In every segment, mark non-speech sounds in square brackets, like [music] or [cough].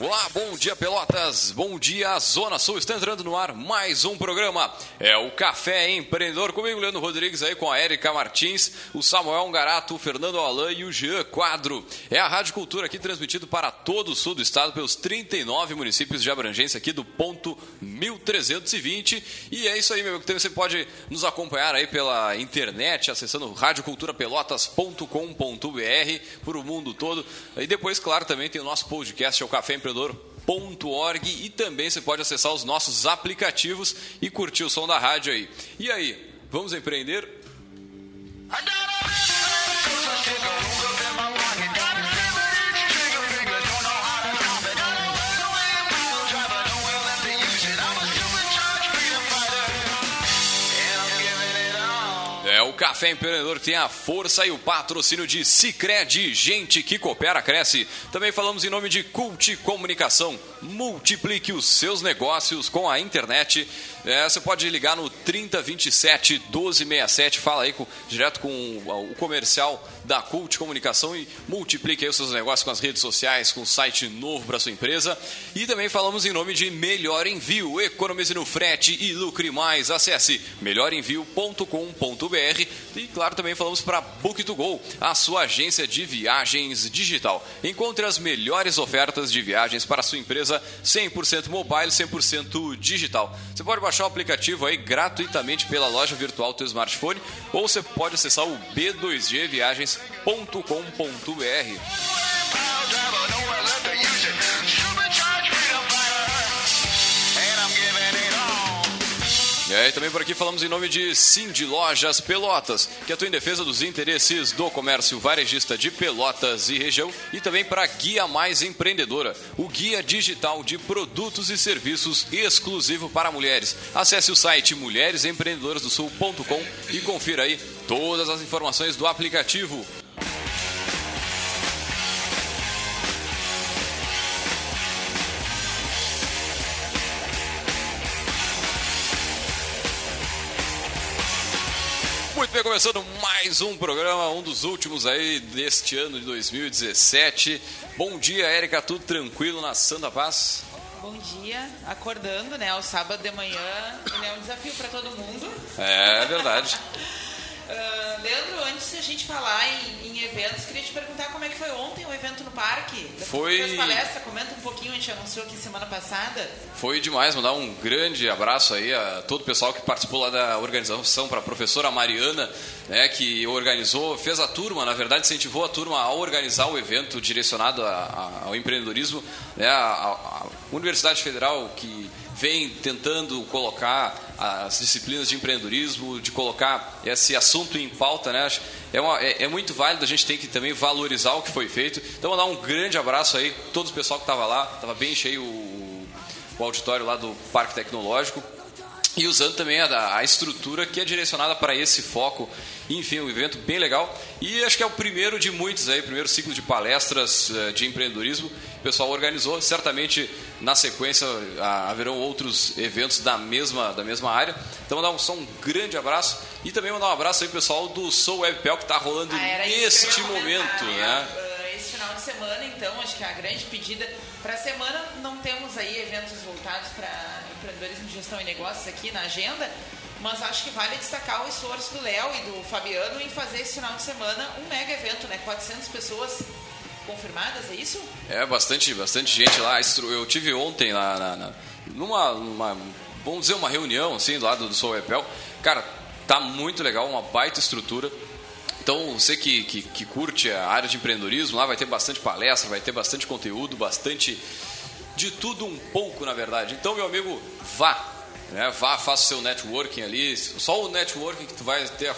Olá, bom dia Pelotas, bom dia Zona Sul, está entrando no ar mais um programa, é o Café Empreendedor, comigo Leandro Rodrigues aí com a Érica Martins, o Samuel Ungarato, o Fernando Alain e o Jean Quadro. É a Rádio Cultura aqui transmitido para todo o sul do estado, pelos 39 municípios de abrangência aqui do ponto 1320 e é isso aí, meu amigo, você pode nos acompanhar aí pela internet, acessando radioculturapelotas.com.br por o mundo todo. E depois, claro, também tem o nosso podcast, é o Café Empreendedor empreendedor.org e também você pode acessar os nossos aplicativos e curtir o som da rádio aí. E aí, vamos empreender? É Café Empreendedor tem a força e o patrocínio de Cicred, gente que coopera, cresce. Também falamos em nome de Cult Comunicação. Multiplique os seus negócios com a internet. É, você pode ligar no 3027 1267, fala aí com, direto com o, o comercial da Cult Comunicação e multiplique os seus negócios com as redes sociais, com um site novo para sua empresa. E também falamos em nome de Melhor Envio, economize no frete e lucre mais. Acesse melhorenvio.com.br e claro, também falamos para Book2Go, a sua agência de viagens digital. Encontre as melhores ofertas de viagens para a sua empresa 100% mobile, 100% digital. Você pode baixar o aplicativo aí gratuitamente pela loja virtual do seu smartphone ou você pode acessar o b2gviagens.com.br. E aí, também por aqui falamos em nome de Cindy Lojas Pelotas, que atua em defesa dos interesses do comércio varejista de Pelotas e região, e também para Guia Mais Empreendedora, o guia digital de produtos e serviços exclusivo para mulheres. Acesse o site mulheresempreendedorasdosul.com e confira aí todas as informações do aplicativo. Bem, começando mais um programa, um dos últimos aí deste ano de 2017. Bom dia, Érica, tudo tranquilo na Santa Paz? Bom dia, acordando, né? O sábado de manhã é um desafio para todo mundo. É verdade. [laughs] Uh, Leandro, antes de a gente falar em, em, eventos, queria te perguntar como é que foi ontem o evento no parque. Foi. Fez palestra, comenta um pouquinho, a gente anunciou aqui semana passada. Foi demais, mandar um grande abraço aí a todo o pessoal que participou lá da organização, para a professora Mariana, né, que organizou, fez a turma, na verdade incentivou a turma a organizar o evento direcionado a, a, ao empreendedorismo, né, a, a Universidade Federal que vem tentando colocar as disciplinas de empreendedorismo, de colocar esse assunto em pauta, né? É, uma, é, é, muito válido, a gente tem que também valorizar o que foi feito. Então, mandar um grande abraço aí, todo o pessoal que estava lá, estava bem cheio o, o, auditório lá do Parque Tecnológico. E usando também a, a estrutura que é direcionada para esse foco. Enfim, um evento bem legal. E acho que é o primeiro de muitos aí, primeiro ciclo de palestras de empreendedorismo. O pessoal organizou. Certamente, na sequência, haverão outros eventos da mesma, da mesma área. Então, mandar um, só um grande abraço. E também mandar um abraço aí, pessoal do Soul Webpel, que está rolando ah, neste momento. Né? Semana, então, acho que a grande pedida para a semana, não temos aí eventos voltados para empreendedorismo de gestão e negócios aqui na agenda, mas acho que vale destacar o esforço do Léo e do Fabiano em fazer esse final de semana um mega evento, né? 400 pessoas confirmadas, é isso? É, bastante, bastante gente lá. Eu tive ontem lá na, na, numa, numa, vamos dizer, uma reunião assim do lado do Soul Epel. Cara, tá muito legal, uma baita estrutura. Então, você que, que, que, curte a área de empreendedorismo, lá vai ter bastante palestra, vai ter bastante conteúdo, bastante de tudo um pouco, na verdade. Então, meu amigo, vá. Né? Vá, faça o seu networking ali. Só o networking que tu vai ter a,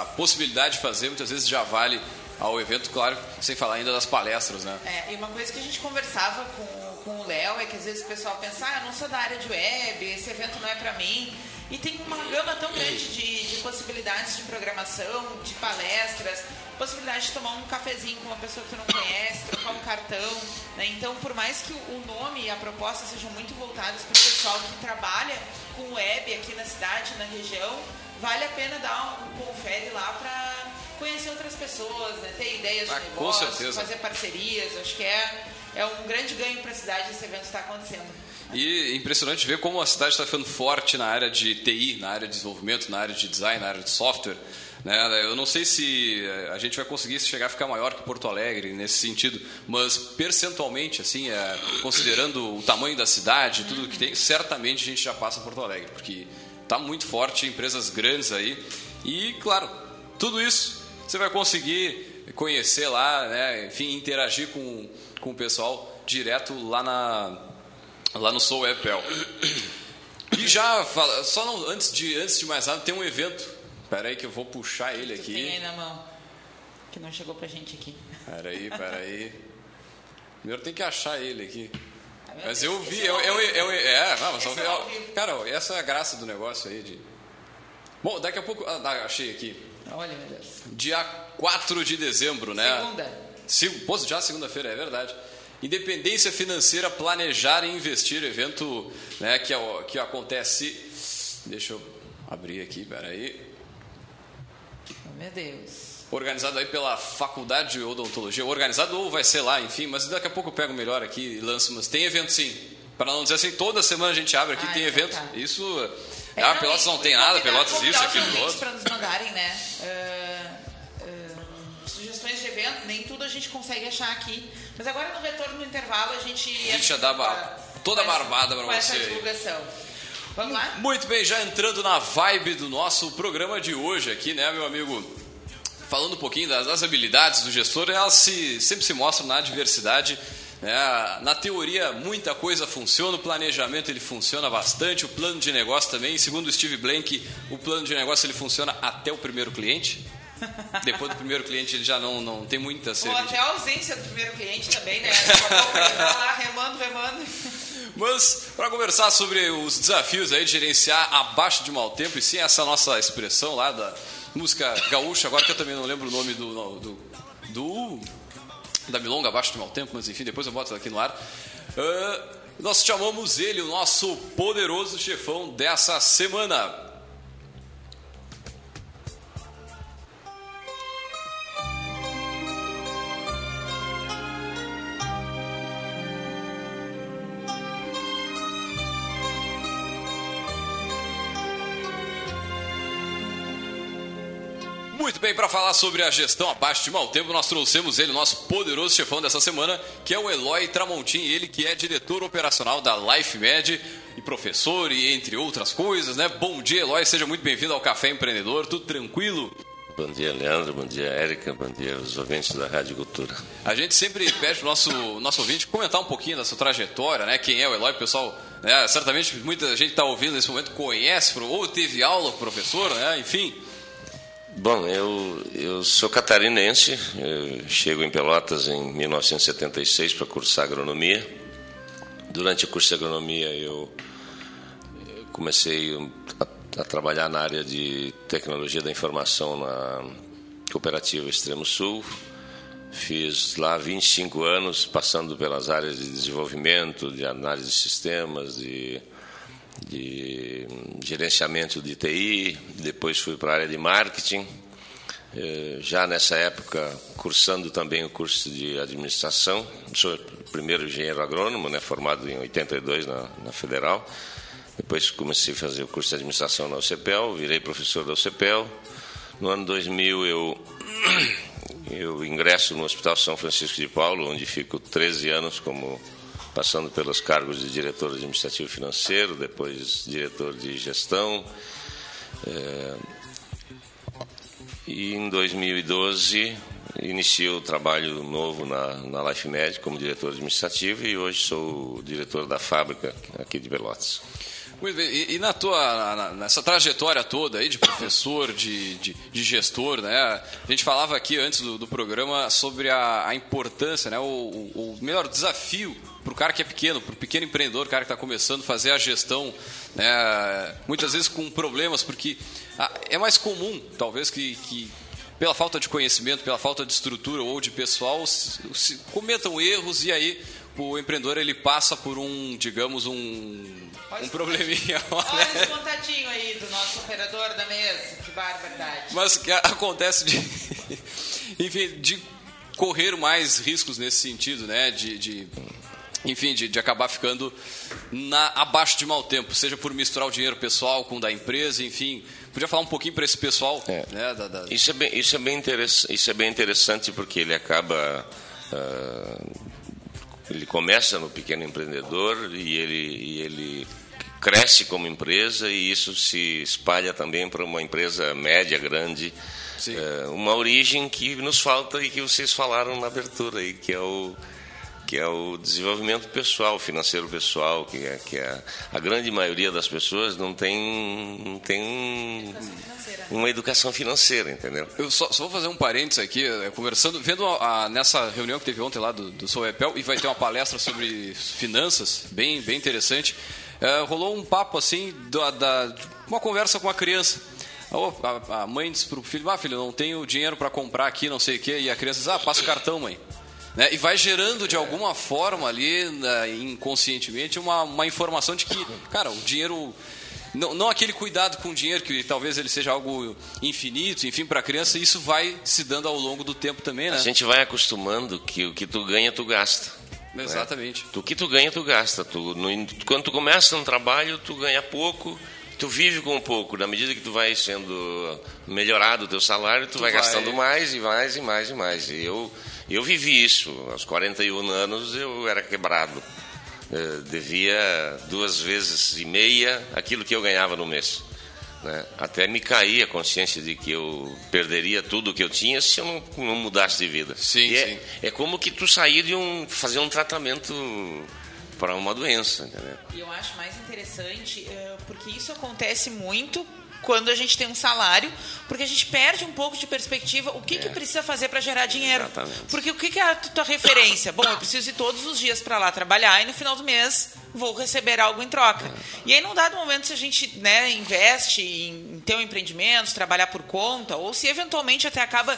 a possibilidade de fazer, muitas vezes já vale ao evento, claro, sem falar ainda das palestras, né? É, e uma coisa que a gente conversava com, com o Léo é que às vezes o pessoal pensa, ah, eu não sou da área de web, esse evento não é para mim. E tem uma gama tão grande de, de, possibilidades de programação, de palestras, possibilidade de tomar um cafezinho com uma pessoa que tu não conhece, trocar um cartão. Né? Então, por mais que o nome e a proposta sejam muito voltados para o pessoal que trabalha com web aqui na cidade, na região, vale a pena dar um confere lá para conhecer outras pessoas, né? ter ideias de Ah, negócio, fazer parcerias. Acho que é, é um grande ganho para a cidade esse evento estar acontecendo. E é impressionante ver como a cidade está ficando forte na área de TI, na área de desenvolvimento, na área de design, na área de software. Né? Eu não sei se eh, a gente vai conseguir chegar a ficar maior que Porto Alegre nesse sentido, mas percentualmente, assim, eh, considerando o tamanho da cidade, tudo que tem, certamente a gente já passa Porto Alegre, porque está muito forte, empresas grandes aí. E, claro, tudo isso você vai conseguir conhecer lá, né? enfim, interagir com, com o pessoal direto lá na lá no Soul Webpel. E já fala, só não, antes de antes de mais nada tem um evento. Espera aí que eu vou puxar ele Tu tem aí aqui. na mão, que não chegou pra gente aqui. Espera aí, espera aí. Primeiro tem que achar ele aqui. Ah, Mas eu vi, eu, é eu, vivo. eu, é, não, mas eu- é cara, essa é a graça do negócio aí de. Bom, daqui a pouco, ah, achei aqui. Olha, meu Deus. Dia 4 de dezembro, né? Segunda. Pô, já segunda-feira, é verdade. Independência financeira, planejar e investir, evento né, que, é que acontece. Deixa eu abrir aqui, peraí. Meu Deus. Organizado aí pela Faculdade de Odontologia. Organizado ou vai ser lá, enfim, mas daqui a pouco eu pego melhor aqui e lanço. Mas tem evento sim. Para não dizer assim, toda semana a gente abre aqui, Ah, tem então evento. Isso. É, ah, Pelotas não tem nada, Pelotas isso, aquilo outro. para nos mandarem, né? ah, sugestões de evento, nem tudo a gente consegue achar aqui. Mas agora no retorno do intervalo a gente. A gente já dá ba- toda a barbada essa você aí. divulgação. Vamos lá? Muito bem, já entrando na vibe do nosso programa de hoje aqui, né, meu amigo? Falando um pouquinho das, das habilidades do gestor, elas se, sempre se mostram na diversidade. Né? Na teoria, muita coisa funciona, o planejamento ele funciona bastante, o plano de negócio também. Segundo o Steve Blank, o plano de negócio ele funciona até o primeiro cliente. Depois do primeiro cliente ele já não, não tem muita Ou certeza. até a ausência do primeiro cliente também, né? Tá lá remando, remando. Mas para conversar sobre os desafios aí de gerenciar abaixo de mau tempo, e sim essa nossa expressão lá da música gaúcha, agora que eu também não lembro o nome do, do, do- da milonga abaixo de mau tempo, mas enfim, depois eu boto aqui no ar. Ah, nós chamamos ele, o nosso poderoso chefão dessa semana. Bem, para falar sobre a gestão abaixo de mau tempo, nós trouxemos ele, nosso poderoso chefão dessa semana, que é o Eloy Tramontim, ele que é diretor operacional da LifeMed e professor e entre outras coisas, né? Bom dia, Eloy, seja muito bem-vindo ao Café Empreendedor, tudo tranquilo? Bom dia, Leandro. Bom dia, Érica. Bom dia aos ouvintes da Rádio Cultura. A gente sempre pede pro nosso, nosso ouvinte comentar um pouquinho da sua trajetória, né? Quem é o Eloy, pessoal, né? Certamente muita gente está ouvindo nesse momento conhece, ou teve aula com o professor, né? Enfim, Bom, eu, eu sou catarinense. Eu chego em Pelotas em 1976 para cursar agronomia. Durante o curso de agronomia, eu comecei a, a trabalhar na área de tecnologia da informação na Cooperativa Extremo Sul. Fiz lá 25 anos, passando pelas áreas de desenvolvimento, de análise de sistemas, de, de gerenciamento de TI. Depois fui para a área de marketing. Eh, Já nessa época, cursando também o curso de administração. Sou o primeiro engenheiro agrônomo, né, formado em 82 na, na Federal. Depois comecei a fazer o curso de administração na UCPEL, virei professor da UCPEL. No ano 2000 eu [clears throat] eu ingresso no Hospital São Francisco de Paulo, onde fico 13 anos como passando pelos cargos de diretor administrativo financeiro, depois diretor de gestão. Eh, E em 2012 inicio o trabalho novo na, na LifeMed como diretor administrativo e hoje sou diretor da fábrica aqui de Pelotas. E, e na tua, na- nessa trajetória toda aí de professor, de, de, de gestor, né? A gente falava aqui antes do, do programa sobre a, a importância, né? O, o, o melhor desafio para o cara que é pequeno, para o pequeno empreendedor, o cara que está começando a fazer a gestão, né? Muitas vezes com problemas, porque ah, é mais comum, talvez, que, que pela falta de conhecimento, pela falta de estrutura ou de pessoal, se, se cometam erros e aí o empreendedor ele passa por um, digamos, um, um probleminha. [laughs] Olha esse contatinho aí do nosso operador da mesa, que barbaridade. Mas que acontece de, [laughs] enfim, de correr mais riscos nesse sentido, né? De, de enfim, de, de acabar ficando na, abaixo de mau tempo, seja por misturar o dinheiro pessoal com o da empresa, enfim. Podia falar um pouquinho para esse pessoal? É. Né, da, da... Isso, é bem, isso, é bem isso é bem interessante porque ele acaba. Uh, ele começa no pequeno empreendedor e ele, e ele cresce como empresa e isso se espalha também para uma empresa média, grande. Uh, uma origem que nos falta e que vocês falaram na abertura aí, que é o que é o desenvolvimento pessoal, financeiro pessoal, que é que é, a grande maioria das pessoas não tem não tem um, uma educação financeira, entendeu? Eu só, só, vou fazer um parênteses aqui, é, conversando, vendo a, a, nessa reunião que teve ontem lá do, do Soepel e vai ter uma palestra sobre finanças, bem bem interessante. É, rolou um papo assim da, da uma conversa com uma criança. A, mãe disse para o filho: Ah, filho, não tenho dinheiro para comprar aqui, não sei o quê. E a criança diz: Ah, passa o cartão, mãe. Né? E vai gerando de alguma forma ali, né, inconscientemente, uma, uma informação de que, cara, o dinheiro. Não, não aquele cuidado com o dinheiro, que talvez ele seja algo infinito, enfim, para a criança, isso vai se dando ao longo do tempo também, né? A gente vai acostumando que o que tu ganha, tu gasta. Né? Exatamente. Né? O que tu ganha, tu gasta. Tu, no, quando tu começa um trabalho, tu ganha pouco, tu vive com pouco. Na medida que tu vai sendo melhorado o teu salário, tu, tu vai, vai, gastando mais e mais e mais e mais. E eu eu vivi isso. Aos 41 anos eu era quebrado. Eu devia duas vezes e meia aquilo que eu ganhava no mês. Né? Até me cair a consciência de que eu perderia tudo o que eu tinha se eu não, não mudasse de vida. Sim, é, sim. é como que tu sair de um. fazer um tratamento para uma doença, entendeu? E eu acho mais interessante, eh, porque isso acontece muito quando a gente tem um salário, porque a gente perde um pouco de perspectiva o que, é. que precisa fazer para gerar dinheiro. Exatamente. Porque o que, que é a tua referência? Bom, eu preciso ir todos os dias para lá trabalhar e no final do mês vou receber algo em troca. E aí, num dado momento, se a gente né, investe em, ter um empreendimento, trabalhar por conta, ou se eventualmente até acaba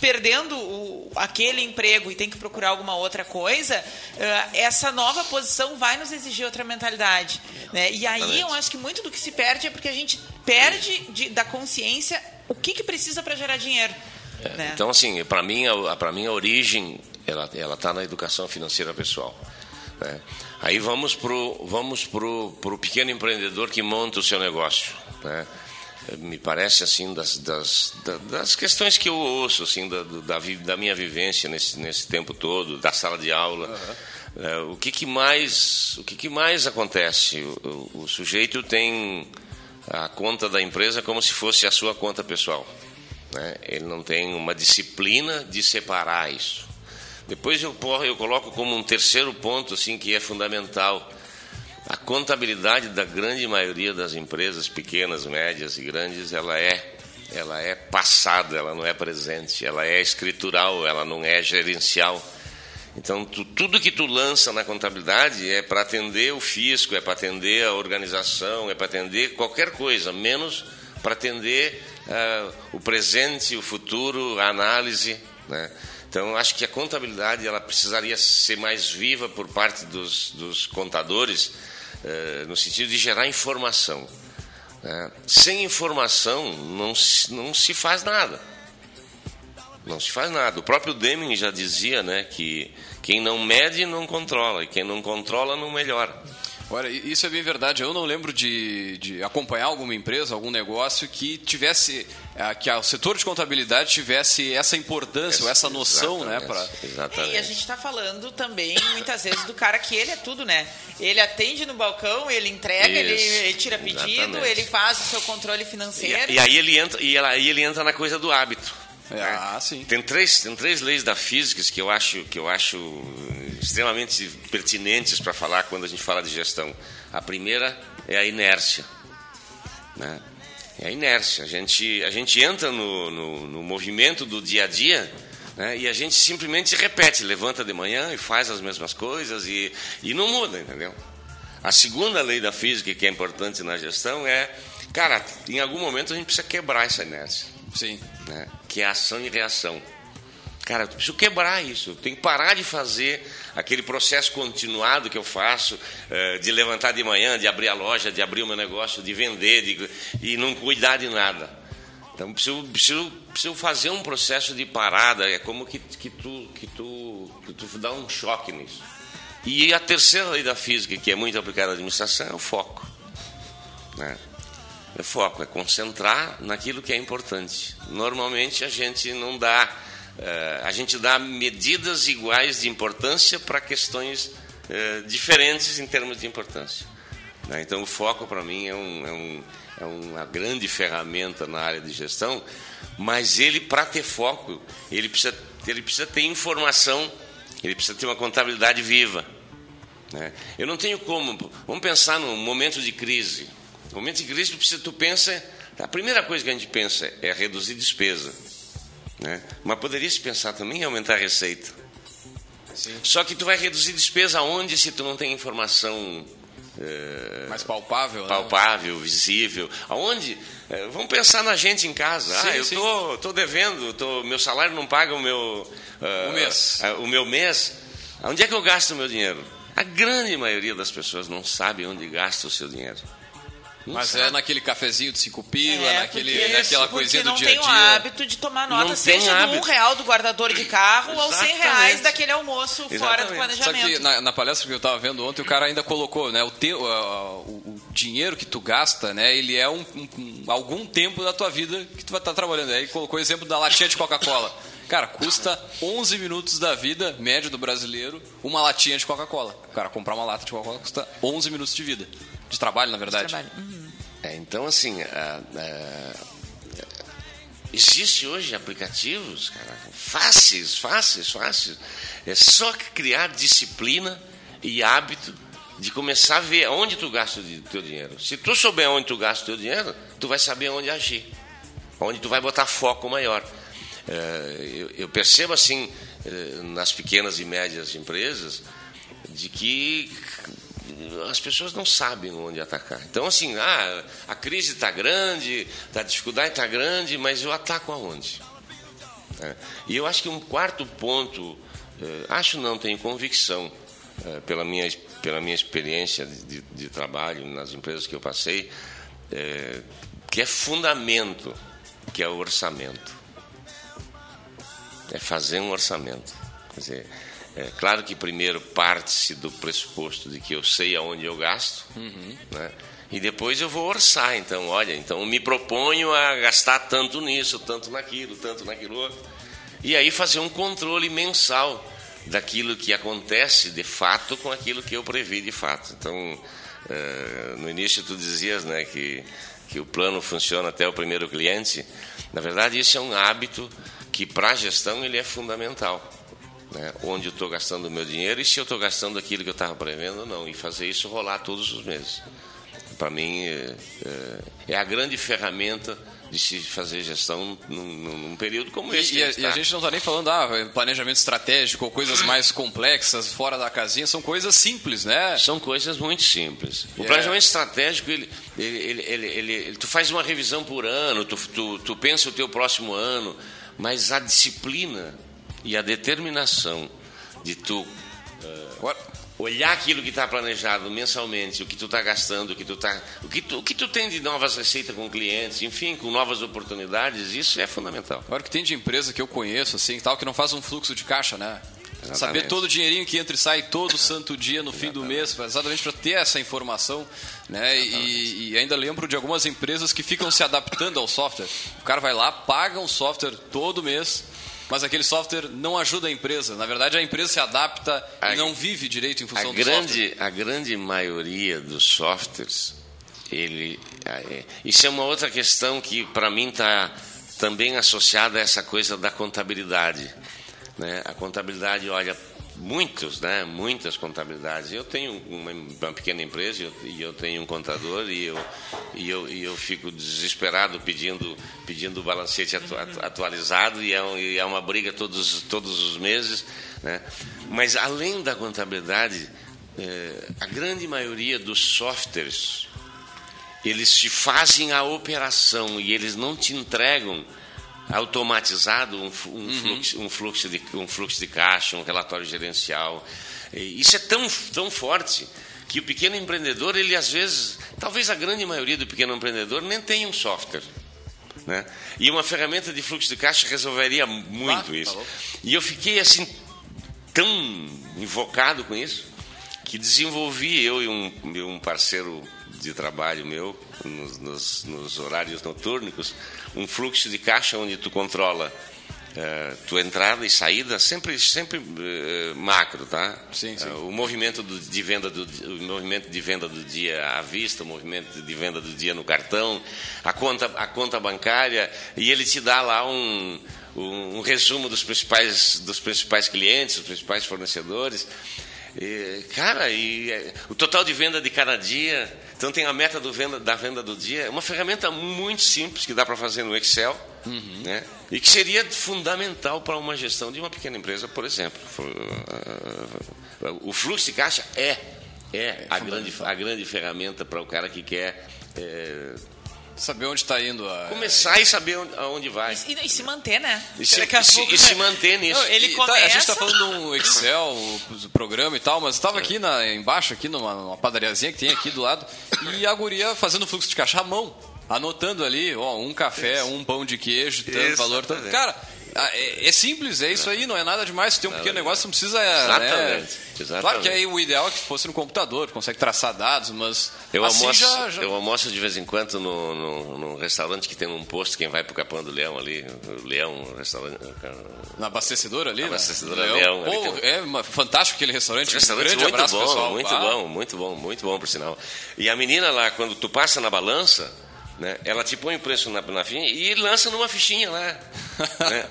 perdendo o, aquele emprego e tem que procurar alguma outra coisa, uh, essa nova posição vai nos exigir outra mentalidade. Né? E aí eu acho que muito do que se perde é porque a gente perde de, da consciência o que, que precisa para gerar dinheiro. É, né? Então, assim, para mim, a, mim a origem ela está na educação financeira pessoal. Né? Aí vamos pro vamos pro, pro pequeno empreendedor que monta o seu negócio, né? Me parece assim das, das, das questões que eu ouço assim da, da, da minha vivência nesse, nesse tempo todo, da sala de aula. Uhum. É, o que, que mais o que, que mais acontece? O, o, o sujeito tem a conta da empresa como se fosse a sua conta pessoal. Né? Ele não tem uma disciplina de separar isso. Depois eu, eu coloco como um terceiro ponto assim que é fundamental a contabilidade da grande maioria das empresas pequenas, médias e grandes, ela é ela é passada, ela não é presente, ela é escritural, ela não é gerencial. Então, tu, tudo que tu lança na contabilidade é para atender o fisco, é para atender a organização, é para atender qualquer coisa, menos para atender uh, o presente, o futuro, a análise. Né? Então, acho que a contabilidade ela precisaria ser mais viva por parte dos, dos contadores, eh, no sentido de gerar informação. Né? Sem informação, não se, não se faz nada. Não se faz nada. O próprio Deming já dizia né, que quem não mede não controla, e quem não controla não melhora. Olha, isso é bem verdade. Eu não lembro de, de acompanhar alguma empresa, algum negócio que tivesse, que o setor de contabilidade tivesse essa importância, ou essa noção, né? Pra... Exatamente. É, e a gente está falando também, muitas vezes, do cara que ele é tudo, né? Ele atende no balcão, ele entrega, ele, ele, tira pedido, exatamente. ele faz o seu controle financeiro. E, e, aí ele entra, e aí ele entra na coisa do hábito. É, ah, sim. Tem três, tem três leis da física que eu acho, que eu acho extremamente pertinentes para falar quando a gente fala de gestão. A primeira é a inércia. Né? É a inércia. A gente, a gente entra no, no, no movimento do dia a dia né? e a gente simplesmente repete, levanta de manhã e faz as mesmas coisas e, e não muda, entendeu? A segunda lei da física que é importante na gestão é, cara, em algum momento a gente precisa quebrar essa inércia. Sim. Né? Que é ação e reação. Cara, eu preciso quebrar isso. Eu tenho que parar de fazer aquele processo continuado que eu faço, eh, de levantar de manhã, de abrir a loja, de abrir o meu negócio, de vender de, e não cuidar de nada. Então, preciso, preciso, preciso fazer um processo de parada. É como que, que, tu, que, tu, que tu dá um choque nisso. E a terceira lei da física, que é muito aplicada à administração, é o foco. Né? É foco, é concentrar naquilo que é importante. Normalmente a gente não dá a gente dá medidas iguais de importância para questões eh, diferentes em termos de importância. Né? Então, o foco, para mim, é, um, é, um, é, uma grande ferramenta na área de gestão, mas ele, para ter foco, ele precisa, ele precisa ter informação, ele precisa ter uma contabilidade viva. Né? Eu não tenho como. Vamos pensar num momento de crise. No momento de crise, precisa, tu pensa. A primeira coisa que a gente pensa é reduzir despesa. Né? Mas poderia se pensar também em aumentar a receita. Sim. Só que tu vai reduzir despesa aonde se tu não tem informação é, mais palpável, né? palpável, né? visível. Aonde? É, vamos pensar na gente em casa. Sim, ah, eu tô, tô devendo, tô, meu salário não paga o meu uh, o mês. Uh, o meu mês. Onde é que eu gasto o meu dinheiro? A grande maioria das pessoas não sabe onde gasta o seu dinheiro. Mas é naquele cafezinho de cinco pila, é, naquele, naquela coisinha do dia a dia. não tem o hábito de tomar nota, não seja do um real do guardador de carro Exatamente. ou cem reais daquele almoço Exatamente. fora do planejamento. Só que na, na, palestra que eu estava vendo ontem, o cara ainda colocou, né, o, teu, uh, o, o, dinheiro que tu gasta, né, ele é um, um, um, algum tempo da tua vida que tu vai estar tá trabalhando. Aí colocou o exemplo da latinha de Coca-Cola. Cara, custa 11 minutos da vida média do brasileiro uma latinha de Coca-Cola. O cara comprar uma lata de Coca-Cola custa 11 minutos de vida. De trabalho, na verdade. De trabalho. Uhum. É, então, assim, existe hoje aplicativos, cara, fáceis, fáceis, fáceis. É só criar disciplina e hábito de começar a ver onde tu gasta o teu dinheiro. Se tu souber onde tu gasta o teu dinheiro, tu vai saber onde agir, onde tu vai botar foco maior. É, eu, percebo assim é, nas pequenas e médias empresas de que as pessoas não sabem onde atacar. Então, assim, ah, a crise está grande, a dificuldade está grande, mas eu ataco aonde? É. E eu acho que um quarto ponto, é, acho não, tenho convicção, é, pela, minha, pela minha experiência de, de, de trabalho nas empresas que eu passei, é, que é fundamento, que é o orçamento. É fazer um orçamento. Quer dizer, é, claro que primeiro parte-se do pressuposto de que eu sei aonde eu gasto, uhum. né? e depois eu vou orçar. Então, olha, então me proponho a gastar tanto nisso, tanto naquilo, tanto naquilo outro. E aí fazer um controle mensal daquilo que acontece de fato com aquilo que eu previ de fato. Então, é, no início tu dizias né, que, que o plano funciona até o primeiro cliente. Na verdade, isso é um hábito que para a gestão ele é fundamental né, onde eu estou gastando o meu dinheiro e se eu estou gastando aquilo que eu estava prevendo ou não, e fazer isso rolar todos os meses. Para mim, é, é, é, a grande ferramenta de se fazer gestão num, num período como esse. E, a, e a, gente não está nem falando ah, planejamento estratégico ou coisas mais complexas, fora da casinha, são coisas simples, né? São coisas muito simples. O planejamento estratégico, ele, ele, ele, ele, tu faz uma revisão por ano, tu, tu, tu pensa o teu próximo ano, mas a disciplina e a determinação de tu uh, olhar aquilo que está planejado mensalmente, o que tu está gastando, o que tu tá, o que tu, o que tu tem de novas receitas com clientes, enfim, com novas oportunidades, isso é fundamental. Agora que tem de empresa que eu conheço assim, tal que não faz um fluxo de caixa, né? Exatamente. Saber todo o dinheirinho que entra e sai todo santo dia no fim do mês, exatamente para ter essa informação. Né? E, e, ainda lembro de algumas empresas que ficam se adaptando ao software. O cara vai lá, paga um software todo mês, mas aquele software não ajuda a empresa. Na verdade, a empresa se adapta a, e não vive direito em função a do grande, software. A grande maioria dos softwares, ele, é, isso é uma outra questão que para mim está também associada a essa coisa da contabilidade. Né? A contabilidade olha muitos, né? Muitas contabilidades. Eu tenho uma, uma pequena empresa e eu, e eu, tenho um contador e eu, e eu, e eu fico desesperado pedindo pedindo o balancete atu, atualizado e é, um, e é, uma briga todos todos os meses, né? Mas além da contabilidade, é, a grande maioria dos softwares eles te fazem a operação e eles não te entregam automatizado um, um, uhum. fluxo, um, fluxo de, um fluxo de caixa, um relatório gerencial. Isso é tão, tão forte que o pequeno empreendedor, ele às vezes, talvez a grande maioria do pequeno empreendedor nem tenha um software. Né? E uma ferramenta de fluxo de caixa resolveria muito ah, isso. Tá e eu fiquei assim tão invocado com isso que desenvolvi eu e um, um parceiro de trabalho meu nos, nos, nos horários noturnos um fluxo de caixa onde tu controla uh, tua entrada e saída sempre sempre uh, macro tá sim, sim. Uh, o movimento do, de venda do o movimento de venda do dia à vista o movimento de venda do dia no cartão a conta a conta bancária e ele te dá lá um um, um resumo dos principais dos principais clientes dos principais fornecedores e, cara, e o total de venda de cada dia, então tem a meta venda, da venda do dia, é uma ferramenta muito simples que dá para fazer no Excel, uhum. né? E que seria fundamental para uma gestão de uma pequena empresa, por exemplo. O fluxo de caixa é, é, é a, grande, a grande ferramenta para o cara que quer é, Saber onde está indo. A... Começar e saber onde, aonde vai. E, e, se manter, né? E se, e se, e se manter [laughs] nisso. Não, ele começa... Tá, a gente está falando no Excel, [laughs] o, programa e tal, mas estava aqui na, embaixo, aqui numa, numa padariazinha que tem aqui do lado, e a guria fazendo fluxo de caixa à mão. Anotando ali, ó, um café, Isso. um pão de queijo, tanto valor, tanto. Cara, ah, é, é, simples, é isso aí, não é nada demais. Se tem um pequeno negócio, não precisa. É, Exatamente. Né? Exatamente. Claro que aí o ideal é que fosse no computador, consegue traçar dados, mas. Eu, assim almoço, já, já... eu almoço de vez em quando no, no, no, restaurante que tem um posto, quem vai pro Capão do Leão ali, o Leão, restaurante. Na abastecedora ali? Na né? abastecedora Leão. Leão Pô, é uma, fantástico aquele restaurante. Um restaurante grande muito abraço, bom, pessoal. Muito ah. bom, muito bom, muito bom, por sinal. E a menina lá, quando tu passa na balança, né, ela te põe o preço na, na fichinha e lança numa fichinha lá. [laughs] né?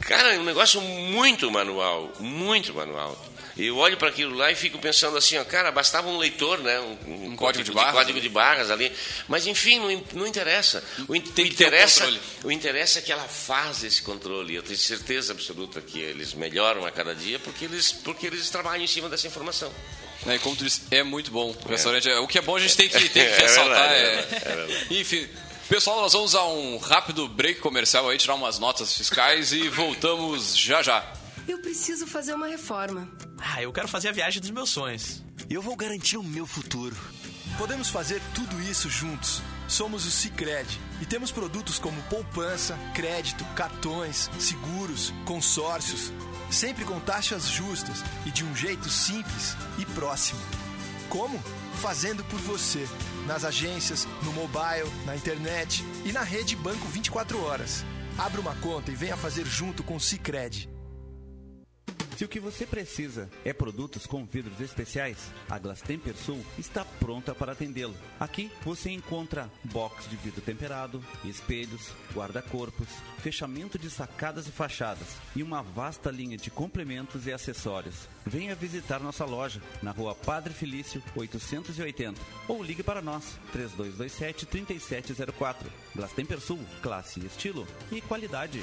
Cara, é um negócio muito manual, muito manual. Eu olho para aquilo lá e fico pensando assim, ó, cara, bastava um leitor, né? Um, um, um código, de, barras, de código de barras ali. Mas enfim, não, não interessa. O, in, Tem o interessa, o interessa é que ela faz esse controle. Eu tenho certeza absoluta que eles melhoram a cada dia porque eles, porque eles trabalham em cima dessa informação. É, como tu disse, é muito bom o restaurante. É. O que é bom a gente tem que, tem que [laughs] é ressaltar. É verdade, é, é Enfim, Pessoal, nós vamos a um rápido break comercial aí, tirar umas notas fiscais e voltamos já já. Eu preciso fazer uma reforma. Ah, eu quero fazer a viagem dos meus sonhos. Eu vou garantir o meu futuro. Podemos fazer tudo isso juntos. Somos o Cicred e temos produtos como poupança, crédito, cartões, seguros, consórcios, sempre com taxas justas e de um jeito simples e próximo. Como? Fazendo por você nas agências, no mobile, na internet e na rede Banco 24 horas. Abra uma conta e venha fazer junto com o Cicred. Se o que você precisa é produtos com vidros especiais, a Glastemper Sul está pronta para atendê-lo. Aqui você encontra box de vidro temperado, espelhos, guarda-corpos, fechamento de sacadas e fachadas e uma vasta linha de complementos e acessórios. Venha visitar nossa loja na rua Padre Felício 880 ou ligue para nós 3227 3704. Glastemper Sul, classe, estilo e qualidade.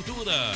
Cultura.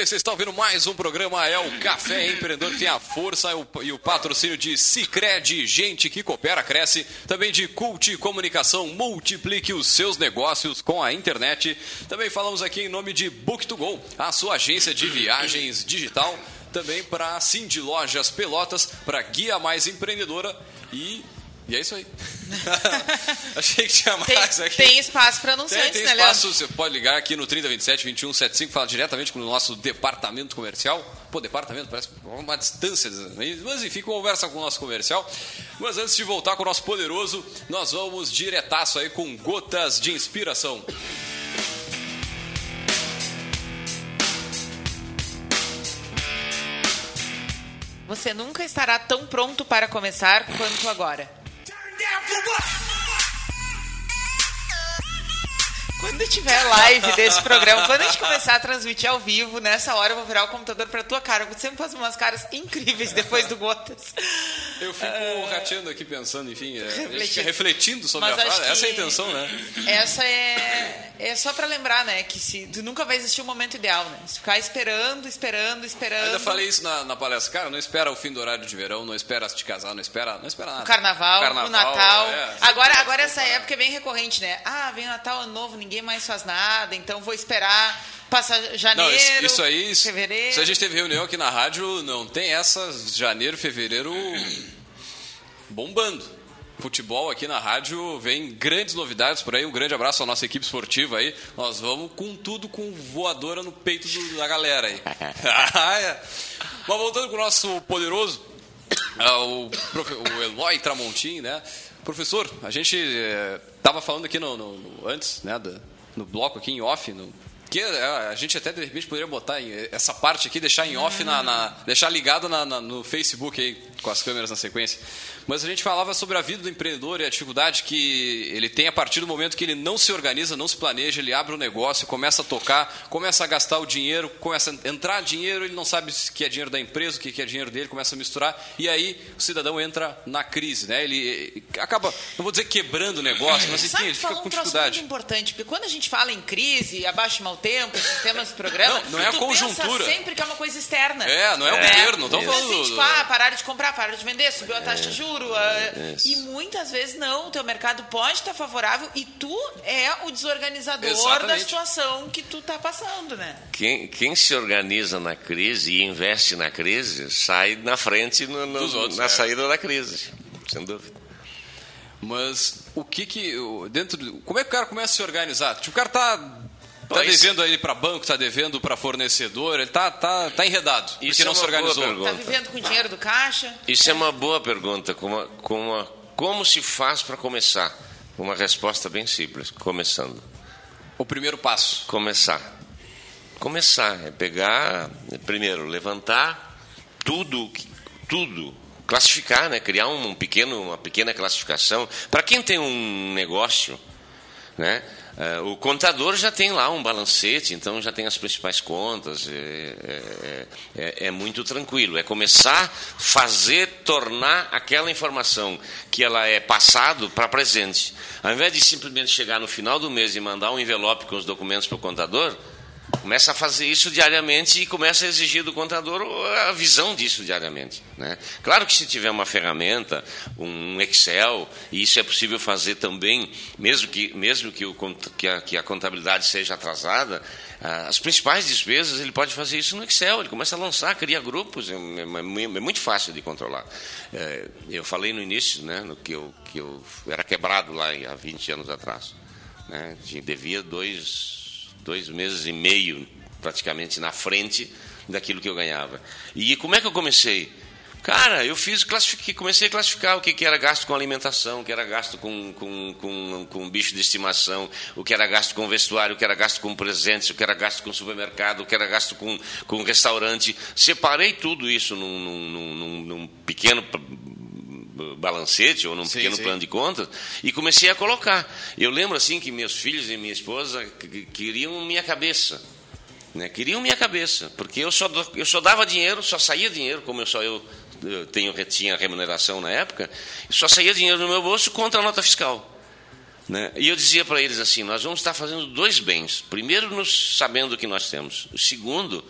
Bem, vocês estão ouvindo mais um programa, é o Café Empreendedor, tem a força e o patrocínio de Cicred, gente que coopera, cresce, também de Cult Comunicação, multiplique os seus negócios com a internet. Também falamos aqui em nome de Book2Go, a sua agência de viagens digital, também para Cindy Lojas Pelotas, para Guia Mais Empreendedora e e é isso aí. [laughs] Achei que tinha mais tem, aqui. Tem espaço para anunciantes, tem, tem né, espaço, Leandro? Você pode ligar aqui no 3027 2175, fala diretamente com o nosso departamento comercial. Pô, departamento parece uma distância, mas enfim, conversa com o nosso comercial. Mas antes de voltar com o nosso poderoso, nós vamos diretaço aí com gotas de inspiração. Você nunca estará tão pronto para começar quanto agora. What? Quando tiver live desse programa, quando a gente começar a transmitir ao vivo, nessa hora eu vou virar o computador pra tua cara. Você sempre faz umas caras incríveis depois do Gotas. Eu fico uh, rateando aqui pensando, enfim, é, refletindo, refletindo sobre Mas a frase. Essa é a intenção, né? Essa é, é só pra lembrar, né? Que se, tu nunca vai existir um momento ideal, né? Se ficar esperando, esperando, esperando. Eu ainda falei isso na, na palestra. Cara, não espera o fim do horário de verão, não espera te casar, não espera, não espera nada. O carnaval, carnaval o Natal. É, agora, agora essa época é bem recorrente, né? Ah, vem o Natal, ano novo, ninguém mais faz nada, então vou esperar passar janeiro, não, isso, isso aí, isso, fevereiro. Se a gente teve reunião aqui na rádio, não tem essa janeiro, fevereiro bombando. Futebol aqui na rádio vem grandes novidades por aí. Um grande abraço à nossa equipe esportiva aí. Nós vamos com tudo com voadora no peito do, da galera aí. [laughs] Ah, é. Mas voltando com o nosso poderoso, o, o Eloy Tramontim, né? Professor, a gente estava eh, falando aqui no, no, no antes, né, do, no bloco aqui em off, no, que é, a gente até de repente poderia botar essa parte aqui, deixar em off, na, na deixar ligado na, na, no Facebook aí, com as câmeras na sequência. Mas a gente falava sobre a vida do empreendedor e a dificuldade que ele tem a partir do momento que ele não se organiza, não se planeja, ele abre o um negócio, começa a tocar, começa a gastar o dinheiro, começa a entrar dinheiro, ele não sabe o que é dinheiro da empresa, o que é dinheiro dele, começa a misturar, e aí o cidadão entra na crise, né? Ele acaba, não vou dizer quebrando o negócio, mas enfim, ele fica um com dificuldade. muito importante, porque quando a gente fala em crise, abaixo mau tempo, sistemas de programa, não, não é a conjuntura. sempre que é uma coisa externa. É, não é, o governo, não estamos falando... Assim, tipo, ah, pararam de comprar, pararam de vender, subiu a taxa de juro, e muitas vezes não, o teu mercado pode estar favorável e tu é o desorganizador Exatamente. da situação que tu está passando, né? Quem, quem se organiza na crise e investe na crise sai na frente no, no, outros, na é. saída da crise, sem dúvida. Mas o que que dentro como é que o cara começa a se organizar? Tipo, o cara tá Tá devendo aí para banco, tá devendo para fornecedor, ele tá, tá, tá enredado, Isso porque é não se organizou. Tá vivendo com dinheiro do caixa? Isso é uma boa pergunta. Como, como, como se faz para começar? Uma resposta bem simples, começando. O primeiro passo. Começar. Começar é pegar, primeiro, levantar tudo, tudo, classificar, né? criar um pequeno, uma pequena classificação. Para quem tem um negócio, né? Uh, o contador já tem lá um balancete, então já tem as principais contas, é, é, é, é muito tranquilo. É começar fazer, tornar aquela informação que ela é passado para presente. Ao invés de simplesmente chegar no final do mês e mandar um envelope com os documentos para o contador, Começa a fazer isso diariamente e começa a exigir do contador a visão disso diariamente. Né? Claro que se tiver uma ferramenta, um Excel, e isso é possível fazer também, mesmo que, mesmo que, o, que, a, que a contabilidade seja atrasada, as principais despesas ele pode fazer isso no Excel, ele começa a lançar, cria grupos, é, é, é muito fácil de controlar. É, eu falei no início né, no que, eu, que eu era quebrado lá há 20 anos atrás. Né, devia dois dois meses e meio praticamente na frente daquilo que eu ganhava. E como é que eu comecei? Cara, eu fiz, classifiquei, comecei a classificar o que, que era gasto com alimentação, o que era gasto com, com, com, com bicho de estimação, o que era gasto com vestuário, o que era gasto com presentes, o que era gasto com supermercado, o que era gasto com, com restaurante. Separei tudo isso num, num, num, num pequeno balancete ou num sim, pequeno sim. plano de contas e comecei a colocar. Eu lembro assim que meus filhos e minha esposa queriam minha cabeça. Né? Queriam minha cabeça, porque eu só, eu só dava dinheiro, só saía dinheiro, como eu só eu, eu tenho, tinha remuneração na época, só saía dinheiro no meu bolso contra a nota fiscal. Né? E eu dizia para eles assim: nós vamos estar fazendo dois bens. Primeiro, nos sabendo o que nós temos. Segundo,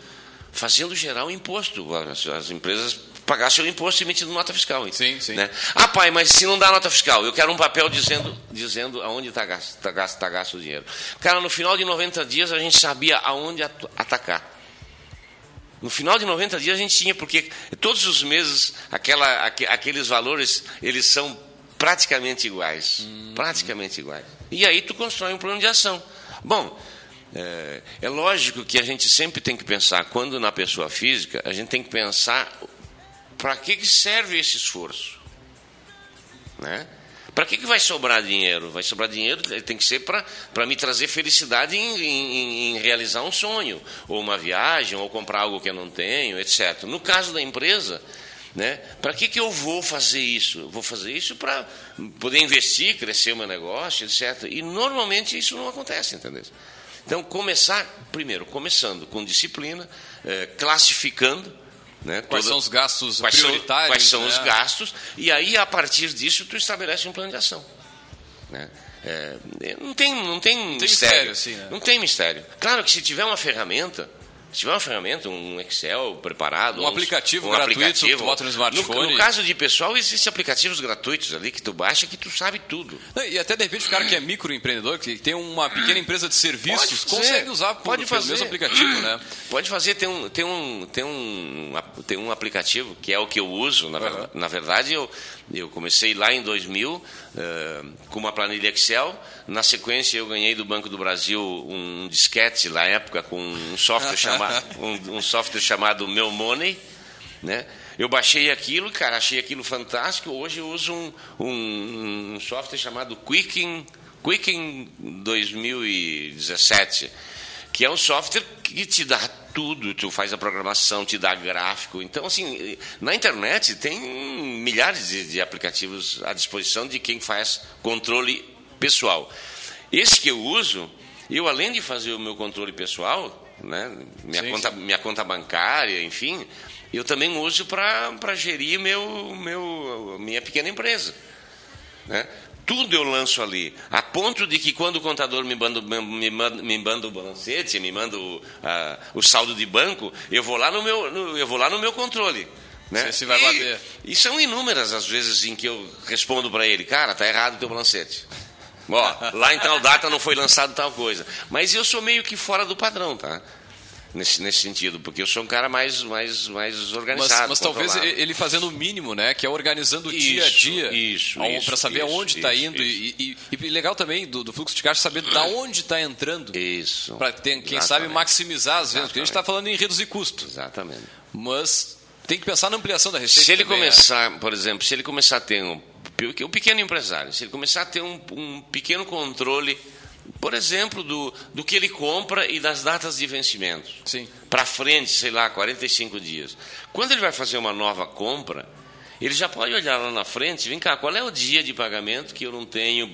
fazendo gerar o imposto. As, as empresas pagar seu imposto emitindo nota fiscal. Sim, sim. Né? Ah, pai, mas se não dá nota fiscal, eu quero um papel dizendo, dizendo aonde está gasto, tá gasto, tá gasto o dinheiro. Cara, no final de 90 dias a gente sabia aonde atacar. No final de 90 dias a gente tinha, porque todos os meses aquela, aqueles valores, eles são praticamente iguais. Hum. Praticamente iguais. E aí tu constrói um plano de ação. Bom, é, é, lógico que a gente sempre tem que pensar, quando na pessoa física, a gente tem que pensar para que, que serve esse esforço? Né? Para que, que vai sobrar dinheiro? Vai sobrar dinheiro, tem que ser para me trazer felicidade em, em, em, realizar um sonho, ou uma viagem, ou comprar algo que eu não tenho, etc. No caso da empresa, né, para que, que eu vou fazer isso? Vou fazer isso para poder investir, crescer o meu negócio, etc. E normalmente isso não acontece, entendeu? Então, começar, primeiro, começando com disciplina, eh, classificando, né? Quais são os gastos quais prioritários? São, quais são né? os gastos? E aí, a partir disso, tu estabelece um plano de ação. Né? É, não tem, não tem, tem mistério. mistério assim, né? Não tem mistério. Claro que se tiver uma ferramenta, se tiver uma ferramenta, um Excel preparado, um aplicativo um gratuito aplicativo, tu bota no smartphone. No, no, caso de pessoal, existem aplicativos gratuitos ali que tu baixa que tu sabe tudo. E até de repente o cara que é microempreendedor, que tem uma pequena empresa de serviços, consegue usar por, pode fazer. mesmo aplicativo, né? [clears throat] Pode fazer, tem um, tem um, tem um, tem um aplicativo que é o que eu uso, na, uhum. na verdade eu, eu comecei lá em 2000 uh, com uma planilha Excel na sequência, eu ganhei do Banco do Brasil um disquete na época com um software, [laughs] chama, um, um, software chamado Meu Money. Né? Eu baixei aquilo, cara, achei aquilo fantástico. Hoje eu uso um, um, um software chamado Quicken, Quicken 2017, que é um software que te dá tudo, tu faz a programação, te dá gráfico. Então, assim, na internet tem milhares de, de aplicativos à disposição de quem faz controle pessoal. Esse que eu uso, eu além de fazer o meu controle pessoal, né, minha, sim, conta, sim. minha conta bancária, enfim, eu também uso para gerir meu, meu, minha pequena empresa. Né? Tudo eu lanço ali, a ponto de que quando o contador me manda, me manda, me manda o balancete, me manda o, uh, o saldo de banco, eu vou lá no meu, no, eu vou lá no meu controle. Né? Se vai e, bater. e são inúmeras as vezes em que eu respondo para ele, cara, tá errado o teu balancete. Ó, lá em tal data não foi lançado tal coisa. Mas eu sou meio que fora do padrão, tá? Nesse, nesse sentido, porque eu sou um cara mais, mais, mais organizado. Mas, mas talvez ele fazendo o mínimo, né? Que é organizando isso, dia a dia. Isso. Para saber isso, aonde está indo. E, e, e, legal também do, do, fluxo de caixa saber da onde está entrando. Isso. Para quem Exatamente. sabe maximizar as vendas. Porque a gente está falando em reduzir custo. Exatamente. Mas tem que pensar na ampliação da receita. Se ele também, começar, é. por exemplo, se ele começar a ter um o pequeno empresário, se ele começar a ter um, um pequeno controle, por exemplo, do, do que ele compra e das datas de vencimento. Sim. Para frente, sei lá, 45 dias. Quando ele vai fazer uma nova compra, ele já pode olhar lá na frente, vem cá, qual é o dia de pagamento que eu não tenho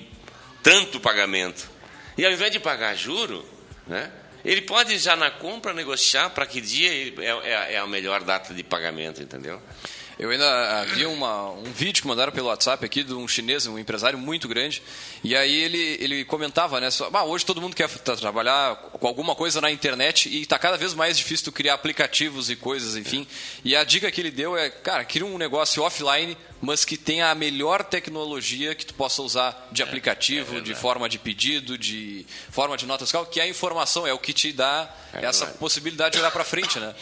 tanto pagamento? E ao invés de pagar juro, né, ele pode já na compra negociar para que dia é, é- é a melhor data de pagamento, entendeu? Eu ainda vi uma, um vídeo que mandaram pelo WhatsApp aqui de um chinês, um empresário muito grande, e aí ele, ele comentava, né? só, "Ah, hoje todo mundo quer tra- trabalhar com alguma coisa na internet e está cada vez mais difícil tu criar aplicativos e coisas, enfim. E a dica que ele deu é, cara, cria um negócio offline, mas que tenha a melhor tecnologia que tu possa usar de aplicativo, de forma de pedido, de forma de nota fiscal, que a informação é o que te dá É essa possibilidade de olhar para frente, né?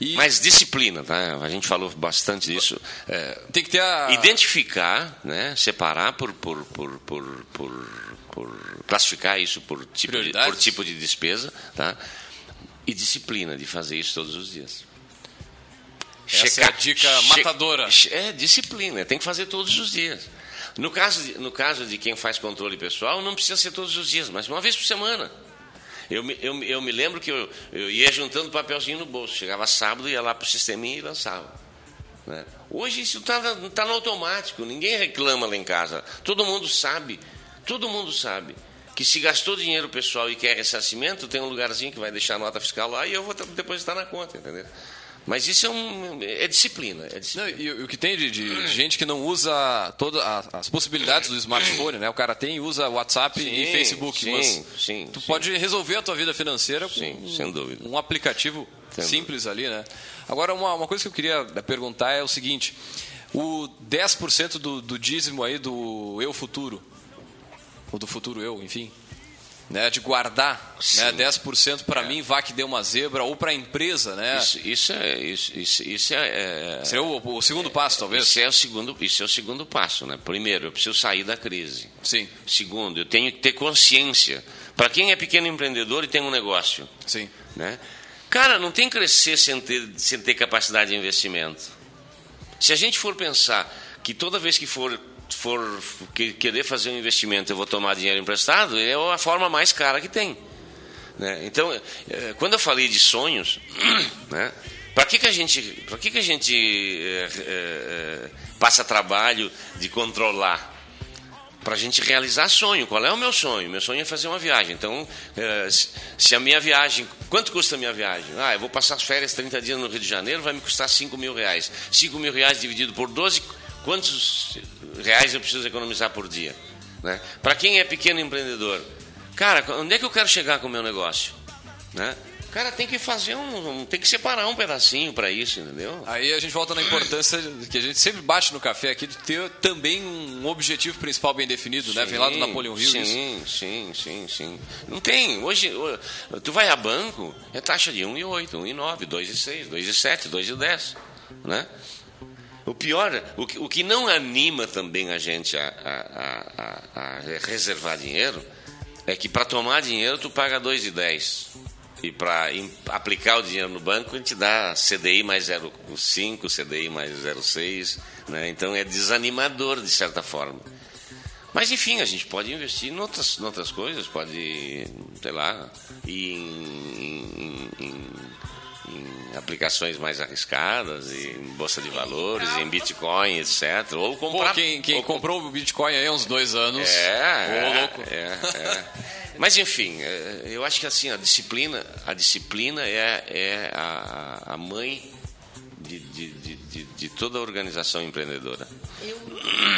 E Mas disciplina, tá? A gente falou bastante disso. É, tem que ter a... identificar, né? separar por, por, por, por, por, por classificar isso por tipo, de, por tipo de despesa, tá? E disciplina de fazer isso todos os dias. Essa é a dica matadora. che- É disciplina, tem que fazer todos os dias. No caso, de, no caso de quem faz controle pessoal, não precisa ser todos os dias, mas uma vez por semana. Eu me, eu, eu me lembro que eu, eu ia juntando papelzinho no bolso. Chegava sábado, ia lá para o sisteminha e lançava. né? Hoje isso está tá no automático, ninguém reclama lá em casa. Todo mundo sabe, todo mundo sabe que se gastou dinheiro pessoal e quer ressarcimento, tem um lugarzinho que vai deixar a nota fiscal lá e eu vou t- depositar na conta, entendeu? Mas isso é, um, é disciplina. É disciplina. Não, e o que tem de, de gente que não usa todas as possibilidades do smartphone, né? O cara tem e usa WhatsApp e Sim, Facebook, sim, mas sim, tu sim. pode resolver a tua vida financeira com Sim, sem dúvida. um aplicativo Sem simples ali, né? Agora, uma, uma coisa que eu queria perguntar é o seguinte, o 10% do, do dízimo aí do Eu Futuro, ou do Futuro Eu, enfim, né? De guardar, né? 10% para mim, vá que dê uma zebra, ou para a empresa, né? É. Isso, isso é isso, isso, é, é- Seria o, o segundo passo, talvez? Isso é o segundo, isso é o segundo passo, né? Primeiro, eu preciso sair da crise. Sim. Segundo, eu tenho que ter consciência. Para quem é pequeno empreendedor e tem um negócio, Sim. né? Cara, não tem que crescer sem ter, sem ter capacidade de investimento. Se a gente for pensar que toda vez que for, for que- querer fazer um investimento eu vou tomar dinheiro emprestado, é a forma mais cara que tem. né? Então, eh, quando eu falei de sonhos, [clears throat] né? para que, que a gente, pra que, que a gente eh, eh, passa trabalho de controlar? para a gente realizar sonho. Qual é o meu sonho? Meu sonho é fazer uma viagem. Então, se a minha viagem. Quanto custa a minha viagem? Ah, eu vou passar as férias 30 dias no Rio de Janeiro, vai me custar 5 mil reais. 5 mil reais dividido por 12, quantos reais eu preciso economizar por dia? Né? Para quem é pequeno empreendedor, cara, onde é que eu quero chegar com o meu negócio? Né? Cara, tem que fazer um. um- tem que separar um pedacinho para isso, entendeu? Aí a gente volta na importância que a gente sempre bate no café aqui de ter também um objetivo principal bem definido, né? Vem lá do Sim, Napoleão Hill isso. Sim, sim, sim, sim. Não tem. Hoje, tu vai a banco, é taxa de 1,8, 1,9, 2,6, 2,7, 2,10. Né? O pior, o que, o que não anima também a gente a, a- a- a- reservar dinheiro é que para tomar dinheiro tu paga 2,10. E para aplicar o dinheiro no banco, a gente dá CDI mais 0,5, CDI mais 0,6. Né? Então é desanimador, de certa forma. Mas enfim, a gente pode investir em outras, em outras coisas, pode, sei lá, em- em- em aplicações mais arriscadas, em bolsa de valores, em Bitcoin, etc. Ou Pô, comprar. quem, quem ou comprou o Bitcoin aí há uns dois anos. é, é, louco. é, é. Mas enfim, é, eu acho que assim a disciplina, a disciplina é, é a, a mãe de, de, de, de- toda a organização empreendedora. Eu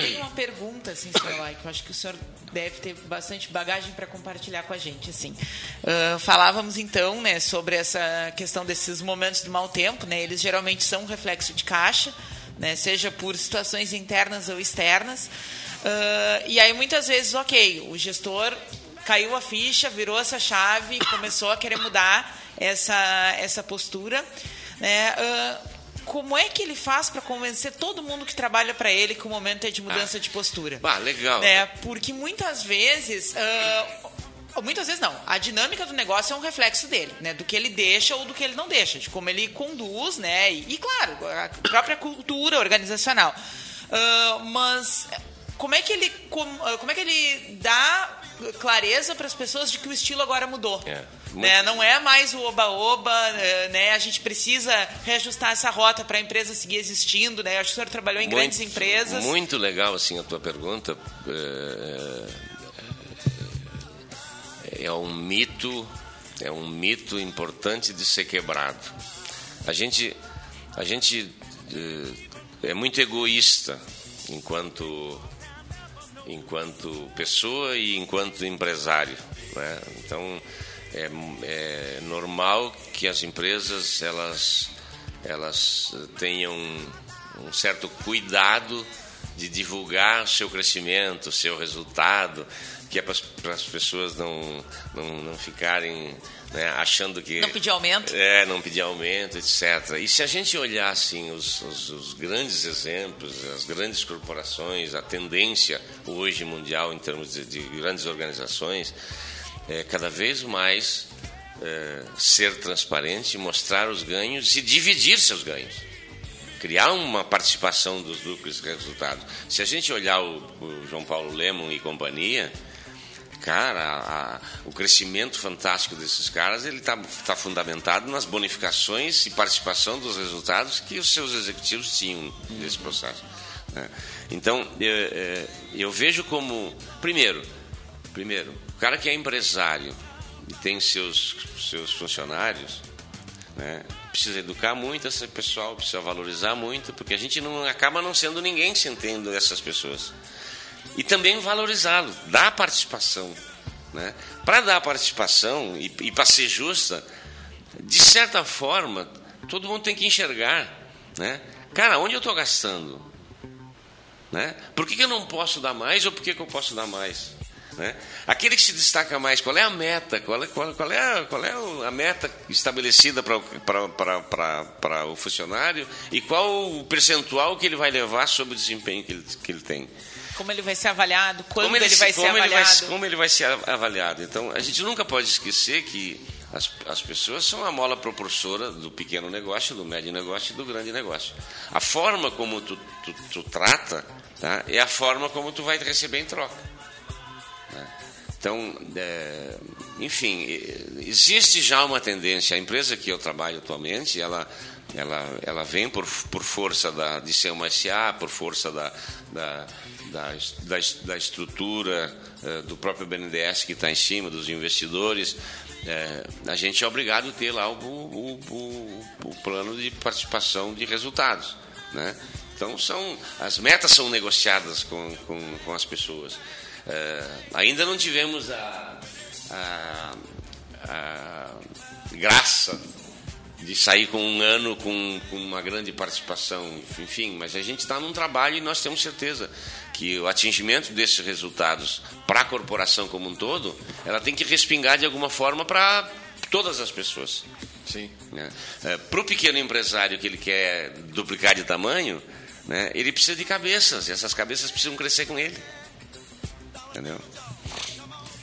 tenho uma pergunta, assim, senhor Lai, que eu acho que o senhor deve ter bastante bagagem para compartilhar com a gente, assim. Ah, falávamos então, né, sobre essa questão desses momentos de mau tempo, né? Eles geralmente são um reflexo de caixa, né? Seja por situações internas ou externas. Ah, e aí muitas vezes, ok, o gestor caiu a ficha, virou essa chave, começou a querer mudar essa essa postura, né? Ah, como é que ele faz para convencer todo mundo que trabalha para ele que o momento é de mudança de postura? Ah, legal. Né? Porque muitas vezes. ah, muitas vezes não. A dinâmica do negócio é um reflexo dele, né? Do que ele deixa ou do que ele não deixa, de como ele conduz, né? E, e, claro, a própria cultura organizacional. Ah, mas como é que ele com- ah, como é que ele dá clareza para as pessoas de que o estilo agora mudou? É. Né? Não é mais o oba-oba, eh, né? A gente precisa reajustar essa rota para a empresa seguir existindo, né? Acho que o senhor trabalhou em Muito- grandes empresas. Muito legal assim a tua pergunta. É, é um mito, é um mito importante de ser quebrado. A gente, a gente eh, é muito egoísta enquanto enquanto pessoa e enquanto empresário. né? Então é, é normal que as empresas elas elas tenham um certo cuidado de divulgar seu crescimento, seu resultado, que é para as pessoas não, não, não ficarem né, achando que. Não pedir aumento? É, não pedir aumento, etc. E se a gente olhar assim, os, os, os grandes exemplos, as grandes corporações, a tendência hoje mundial em termos de, de grandes organizações, é cada vez mais é, ser transparente, mostrar os ganhos e dividir seus ganhos criar uma participação dos lucros e resultados. Se a gente olhar o, o João Paulo Lemon e companhia, cara, a- o crescimento fantástico desses caras ele está tá fundamentado nas bonificações e participação dos resultados que os seus executivos tinham nesse processo. né? Então, eu, é, eu vejo como primeiro, primeiro, cara que é empresário e tem seus seus funcionários, né? Precisa educar muito esse pessoal, precisa valorizar muito, porque a gente não acaba não sendo ninguém sem tendo essas pessoas. E também valorizá-lo, dar participação. Né? Para dar participação e, e para ser justa, de certa forma, todo mundo tem que enxergar. Né? Cara, onde eu estou gastando? Né? Por que, que eu não posso dar mais ou por que, que eu posso dar mais? Né? Aquele que se destaca mais, qual é a meta? Qual é, qual, qual é, a, qual é a meta estabelecida para o funcionário e qual o percentual que ele vai levar sobre o desempenho que ele, que ele tem? Como ele vai ser avaliado, quando Como ele, se- vai ser como ele vai- avaliado. como ele vai ser avaliado. Então, a gente nunca pode esquecer que as, as pessoas são a mola propulsora do pequeno negócio, do médio negócio e do grande negócio. A forma como tu, tu, tu trata tá, é a forma como tu vai receber em troca. Então, é, enfim, existe já uma tendência. A empresa que eu trabalho atualmente, ela, ela, ela vem por, por força da, de ser uma SA, por força da, da, da, da, da estrutura eh, do próprio BNDES que está em cima, dos investidores. eh, a gente é obrigado a ter lá o, o, o, o plano de participação de resultados. Né? Então, são, as metas são negociadas com, com, com as pessoas. Eh, ainda não tivemos a, a, a graça de sair com um ano com, com uma grande participação, enfim, mas a gente está num trabalho e nós temos certeza que o atingimento desses resultados para a corporação como um todo, ela tem que respingar de alguma forma para todas as pessoas. Sim. para o pequeno empresário que ele quer duplicar de tamanho, né, ele precisa de cabeças e essas cabeças precisam crescer com ele. Entendeu?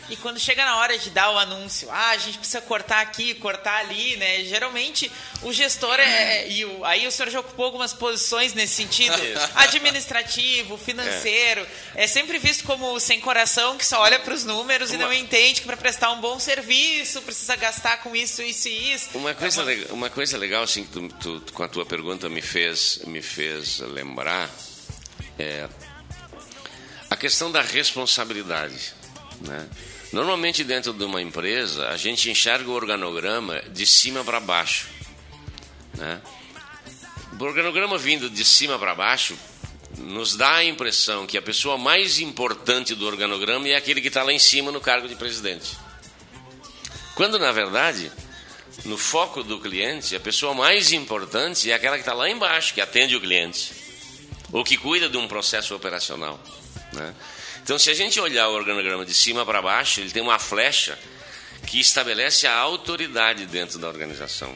E quando chega na hora de dar o anúncio, ah, a gente precisa cortar aqui, cortar ali, né? Geralmente o gestor é. E o, aí o senhor já ocupou algumas posições nesse sentido. [laughs] Administrativo, financeiro. É. sempre visto como sem coração que só olha para os números e não entende que para prestar um bom serviço precisa gastar com isso, isso e isso. Uma coisa, legal, uma coisa legal assim que tu, tu, com a tua pergunta me fez, me fez lembrar é a questão da responsabilidade. Né? Normalmente dentro de uma empresa a gente enxerga o organograma de cima para baixo. Né? O organograma vindo de cima para baixo nos dá a impressão que a pessoa mais importante do organograma é aquele que está lá em cima no cargo de presidente. Quando na verdade no foco do cliente, a pessoa mais importante é aquela que está lá embaixo, que atende o cliente, ou que cuida de um processo operacional. Né? Então, se a gente olhar o organograma de cima para baixo, ele tem uma flecha que estabelece a autoridade dentro da organização.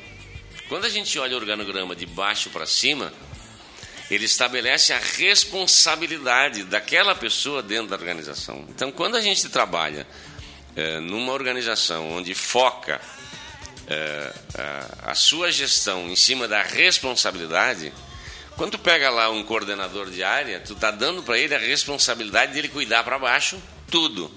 Quando a gente olha o organograma de baixo para cima, ele estabelece a responsabilidade daquela pessoa dentro da organização. Então, quando a gente trabalha é, numa organização onde foca é, a, a sua gestão em cima da responsabilidade, quando tu pega lá um coordenador de área, tu tá dando para ele a responsabilidade dele cuidar para baixo tudo.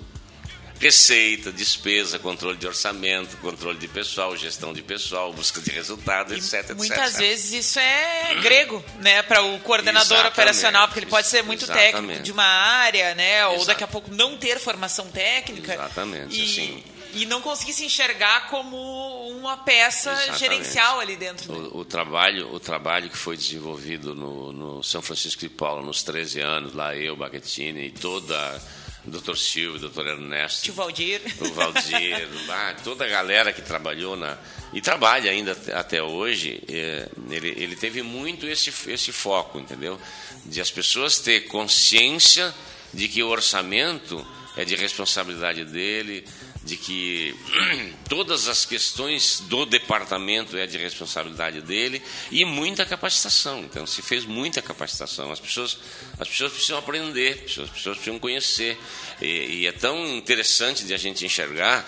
receita, despesa, controle de orçamento, controle de pessoal, gestão de pessoal, busca de resultado, etc, etc. Muitas vezes isso é grego, né, para o coordenador Exatamente, operacional, porque ele pode ser muito exatamente. técnico de uma área, né, ou Exato. daqui a pouco não ter formação técnica. Exatamente, e, assim. e não conseguir se enxergar como uma peça Exatamente. gerencial ali dentro. né? O, o trabalho, o trabalho que foi desenvolvido no, no São Francisco de Paula nos 13 anos, lá eu, Baquetini e toda Dr. Silvio, Dr. Ernesto, Tio Valdir. o Valdir, [laughs] ah, toda a galera que trabalhou na e trabalha ainda até- até hoje, é, ele, ele teve muito esse, esse foco, entendeu? De as pessoas ter consciência de que o orçamento é de responsabilidade dele, de que [clears throat] todas as questões do departamento é de responsabilidade dele e muita capacitação. Então se fez muita capacitação. As pessoas, as pessoas precisam aprender, as pessoas, as pessoas precisam conhecer. E, e é tão interessante de a gente enxergar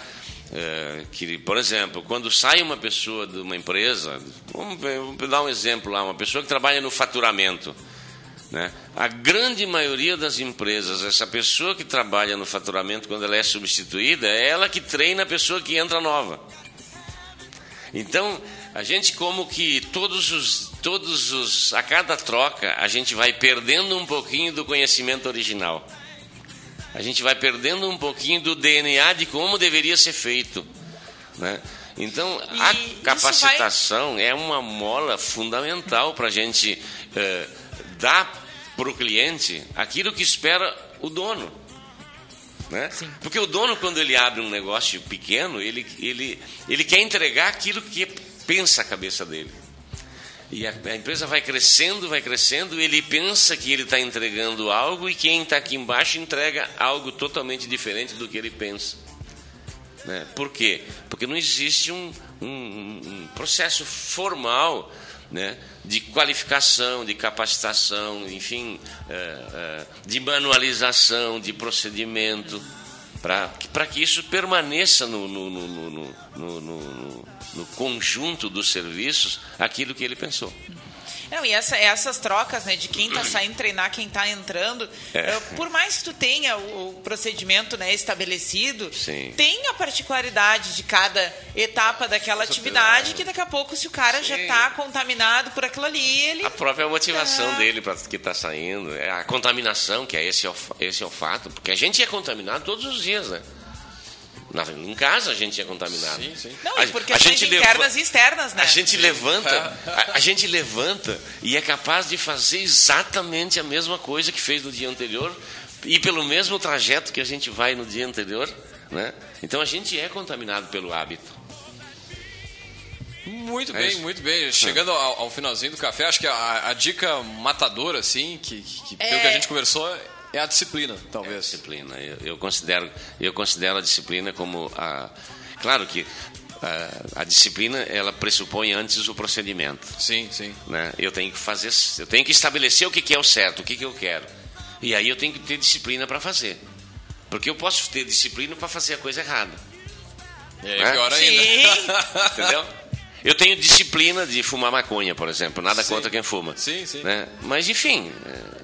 é, que, por exemplo, quando sai uma pessoa de uma empresa, vamos, vamos dar um exemplo lá, uma pessoa que trabalha no faturamento. Né? A grande maioria das empresas, essa pessoa que trabalha no faturamento, quando ela é substituída, é ela que treina a pessoa que entra nova. Então, a gente como que todos os, todos os, a cada troca, a gente vai perdendo um pouquinho do conhecimento original. A gente vai perdendo um pouquinho do DNA de como deveria ser feito, né? Então, E a capacitação é uma mola fundamental para a gente eh, dar para o cliente aquilo que espera o dono. Né? Porque o dono, quando ele abre um negócio pequeno, ele, ele, ele quer entregar aquilo que pensa a cabeça dele. E a, a empresa vai crescendo, vai crescendo, ele pensa que ele está entregando algo e quem está aqui embaixo entrega algo totalmente diferente do que ele pensa. Né? Por quê? Porque não existe um- um- um processo formal né, de qualificação, de capacitação, enfim, eh, eh, de manualização, de procedimento, para que isso permaneça no, no- no- no conjunto dos serviços aquilo que ele pensou. Não, e essa- essas trocas, né, de quem está saindo treinar, quem está entrando, É. por mais que tu tenha o, o procedimento né, estabelecido, Sim. tem a particularidade de cada etapa daquela atividade, que daqui a pouco, se o cara já está contaminado por aquilo ali, ele A própria motivação É. dele para que está saindo, é a contaminação, que é esse, é esse é o fato, porque a gente é contaminado todos os dias, né? Na- em casa a gente é contaminado. Sim, sim. Não, A- e por a gente internas leva- e externas, né? A gente levanta, a, a gente levanta e é capaz de fazer exatamente a mesma coisa que fez no dia anterior e pelo mesmo trajeto que a gente vai no dia anterior, né? Então a gente é contaminado pelo hábito. Muito É bem, isso. muito bem. Chegando ao, ao finalzinho do café, acho que a, a dica matadora, assim, que, que, que pelo É. que a gente conversou, é a disciplina, É a talvez. disciplina. Eu, eu considero, eu considero a disciplina como a, claro que a, a disciplina ela pressupõe antes o procedimento. Sim, sim. né? Eu tenho que fazer, eu tenho que estabelecer o que, que é o certo, o que, que eu quero. E aí eu tenho que ter disciplina para fazer. Porque eu posso ter disciplina para fazer a coisa errada. E aí, É? pior ainda. Sim. [laughs] Entendeu? Eu tenho disciplina de fumar maconha, por exemplo. Nada Sim. contra quem fuma. Sim, sim. Né? Mas, enfim.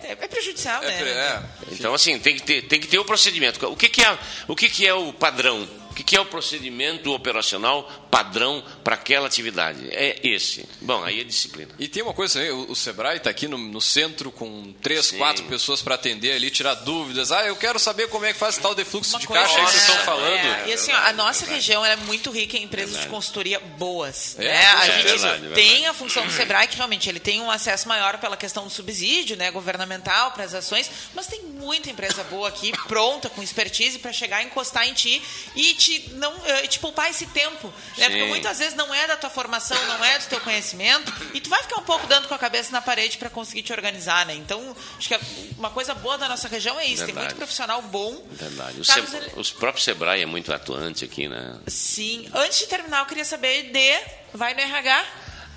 é, É, prejudicial, É, né? é. Então, assim, tem que ter, tem que ter o procedimento. O que, que, é, o que, que é o padrão? O que, que é o procedimento operacional padrão para aquela atividade? É esse. Bom, aí é disciplina. E tem uma coisa também, o, o Sebrae está aqui no, no centro com três, Sim. quatro pessoas para atender ali, tirar dúvidas. Ah, eu quero saber como é que faz tal de fluxo Uma de coisa, caixa aí que vocês estão falando. É, e assim, ó, a nossa região ela é muito rica em empresas de Verdade. consultoria boas. É, né? A é gente verdade, verdade. tem a função do Sebrae, que realmente ele tem um acesso maior pela questão do subsídio né, governamental para as ações, mas tem muita empresa boa aqui, pronta, com expertise, para chegar, encostar em ti e te, não, eh, te poupar esse tempo. Né? Porque muitas vezes não é da tua formação, não é do teu conhecimento, e tu vai ficar um pouco dando com a cabeça na parede para conseguir te organizar. Né? Então, acho que uma coisa boa da nossa região é isso. Tem Verdade. muito profissional bom. Verdade. O Carlos, ele- Os próprios Sebrae é muito atuante aqui, né? Sim. Antes de terminar, eu queria saber de. Vai no RH?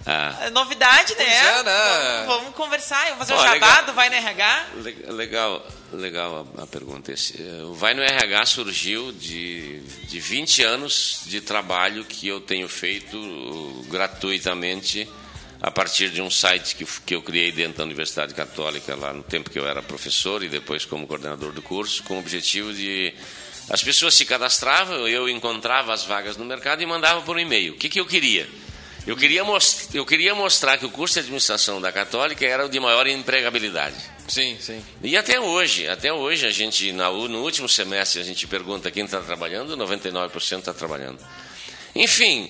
Ah, É Novidade, né? É, né? Vamos, vamos conversar. Eu vou fazer o jabá legal. do Vai no RH. le- legal, legal a, a pergunta. Esse, eh, o Vai no RH surgiu de, de 20 anos de trabalho que eu tenho feito gratuitamente a partir de um site que, que eu criei dentro da Universidade Católica lá no tempo que eu era professor e depois como coordenador do curso, com o objetivo de, As pessoas se cadastravam, eu encontrava as vagas no mercado e mandava por e-mail. O que, que eu queria? Eu queria, most eu queria mostrar que o curso de administração da Católica era o de maior empregabilidade. Sim, sim. E até hoje, até hoje a gente, no último semestre, a gente pergunta quem está trabalhando, 99% está trabalhando. Enfim,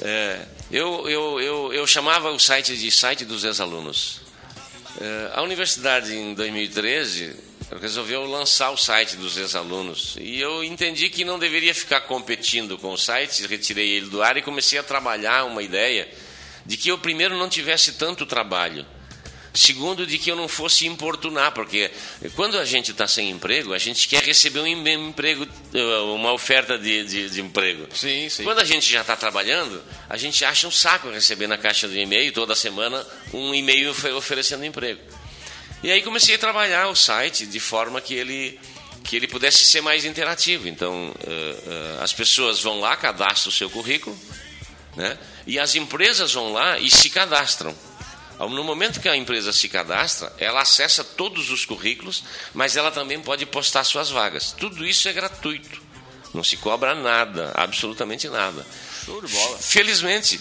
é, eu, eu, eu, eu chamava o site de site dos ex-alunos. É, a universidade, em 2013, resolveu lançar o site dos ex-alunos. E eu entendi que não deveria ficar competindo com o site, retirei ele do ar e comecei a trabalhar uma ideia de que eu, primeiro, não tivesse tanto trabalho. Segundo, de que eu não fosse importunar, porque quando a gente está sem emprego, a gente quer receber um emprego, uma oferta de, de, de emprego. Sim, sim. Quando a gente já está trabalhando, a gente acha um saco receber na caixa do e-mail toda semana um e-mail oferecendo emprego. E aí comecei a trabalhar o site de forma que ele que ele pudesse ser mais interativo. Então, uh, uh, as pessoas vão lá, cadastram o seu currículo, né? E as empresas vão lá e se cadastram. No momento que a empresa se cadastra, ela acessa todos os currículos, mas ela também pode postar suas vagas. Tudo isso é gratuito. Não se cobra nada, absolutamente nada. Show de bola. Felizmente,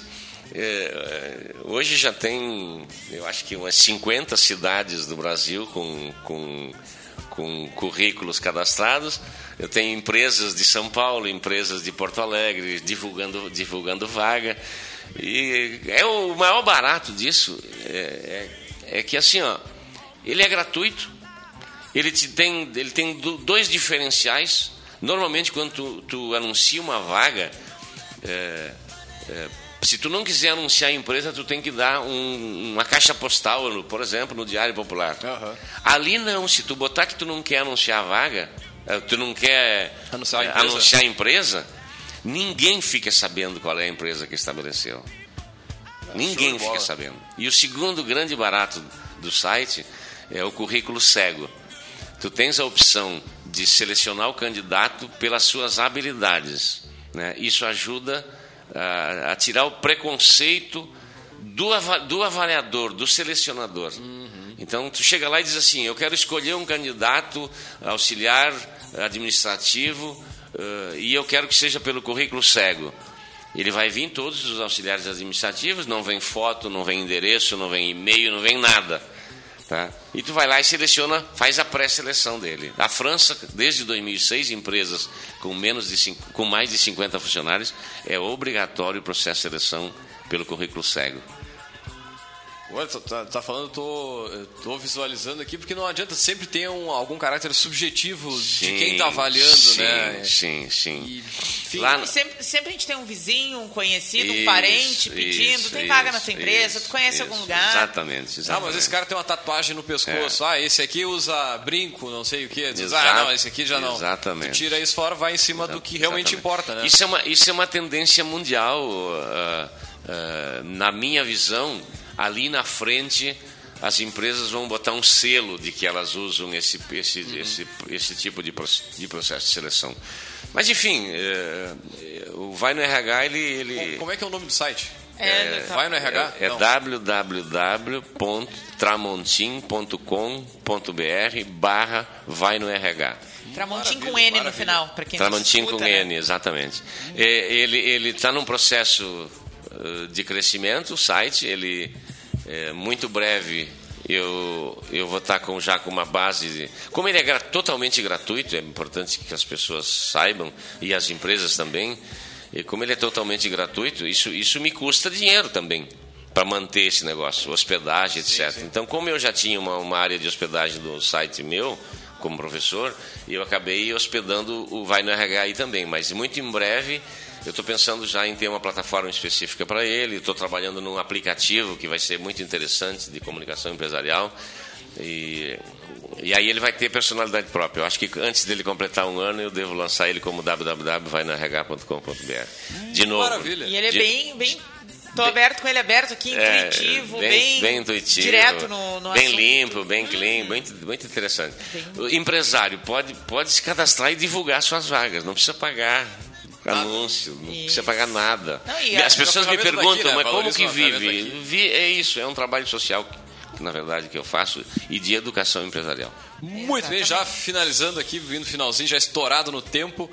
é, hoje já tem, eu acho que umas 50 cidades do Brasil com, com, com currículos cadastrados. Eu tenho empresas de São Paulo, empresas de Porto Alegre divulgando, divulgando vaga. E é o maior barato disso é, é, é que assim, ó, ele é gratuito, ele te tem, ele tem dois diferenciais. Normalmente, quando tu, tu anuncia uma vaga, é, é, se tu não quiser anunciar a empresa, tu tem que dar um, uma caixa postal, por exemplo, no Diário Popular. Uhum. Ali não, se tu botar que tu não quer anunciar a vaga, é, tu não quer anunciar a é, empresa, anunciar a empresa ninguém fica sabendo qual é a empresa que estabeleceu. Ninguém fica sabendo. E o segundo grande barato do site é o currículo cego. Tu tens a opção de selecionar o candidato pelas suas habilidades. Né? Isso ajuda a, a tirar o preconceito do, do avaliador, do selecionador. Uhum. Então, tu chega lá e diz assim: Eu quero escolher um candidato auxiliar administrativo uh, e eu quero que seja pelo currículo cego. Ele vai vir todos os auxiliares administrativos, não vem foto, não vem endereço, não vem e-mail, não vem nada. Tá? E tu vai lá e seleciona, faz a pré-seleção dele. A França, desde 2006, empresas com, menos de cinco, com mais de 50 funcionários, é obrigatório o processo de seleção pelo currículo cego. Olha, tá, tá, tá falando, tô, tô visualizando aqui, porque não adianta, sempre ter um, algum caráter subjetivo sim, de quem está avaliando, sim, né? Sim, sim. E, enfim, Lá... sempre, sempre a gente tem um vizinho, um conhecido, isso, um parente pedindo, isso, tem isso, vaga na sua empresa, tu conhece algum lugar. Exatamente, exatamente. Ah, mas esse cara tem uma tatuagem no pescoço. É. Ah, esse aqui usa brinco, não sei o que. Diz, ah, não, esse aqui já não. Exatamente. Tu tira isso fora, vai em cima do que realmente importa, né? Isso é uma, isso é uma tendência mundial. Uh, uh, na minha visão, ali na frente as empresas vão botar um selo de que elas usam esse, esse, uhum. esse, esse tipo de, de processo de seleção. Mas enfim, é, o Vai no RH, ele, ele. Como é que é o nome do site? É, é, vai no RH? É, é www.tramontim.com.br barra vai no RH. Tramontim com N maravilha. no final, para quem Tramontim com né? N, exatamente. É, ele está num processo de crescimento, o site, ele é, muito breve eu, eu vou estar com, já com uma base. De, como ele é totalmente gratuito, é importante que as pessoas saibam, e as empresas também, e como ele é totalmente gratuito, isso, isso me custa dinheiro também para manter esse negócio, hospedagem, etc. Sim, sim. Então, como eu já tinha uma, uma área de hospedagem do site meu, como professor, eu acabei hospedando o Vai no RH aí também, mas muito em breve eu estou pensando já em ter uma plataforma específica para ele. Estou trabalhando num aplicativo que vai ser muito interessante de comunicação empresarial. E, e aí ele vai ter personalidade própria. Eu acho que antes dele completar um ano, eu devo lançar ele como www.vainarh.com.br. De novo. Maravilha. E ele é de, bem, bem Estou aberto com ele aberto aqui, intuitivo, é, bem, bem, intuitivo, direto no, no Bem assunto. limpo, bem clean, muito, muito interessante. Bem... O empresário pode, pode se cadastrar e divulgar suas vagas, não precisa pagar anúncio, não isso. precisa pagar nada. Não, As pessoas me perguntam, mas como que vive? Vi, é isso, é um trabalho social na verdade, que eu faço, e de educação empresarial. Muito bem, já finalizando aqui, vindo finalzinho, já estourado no tempo.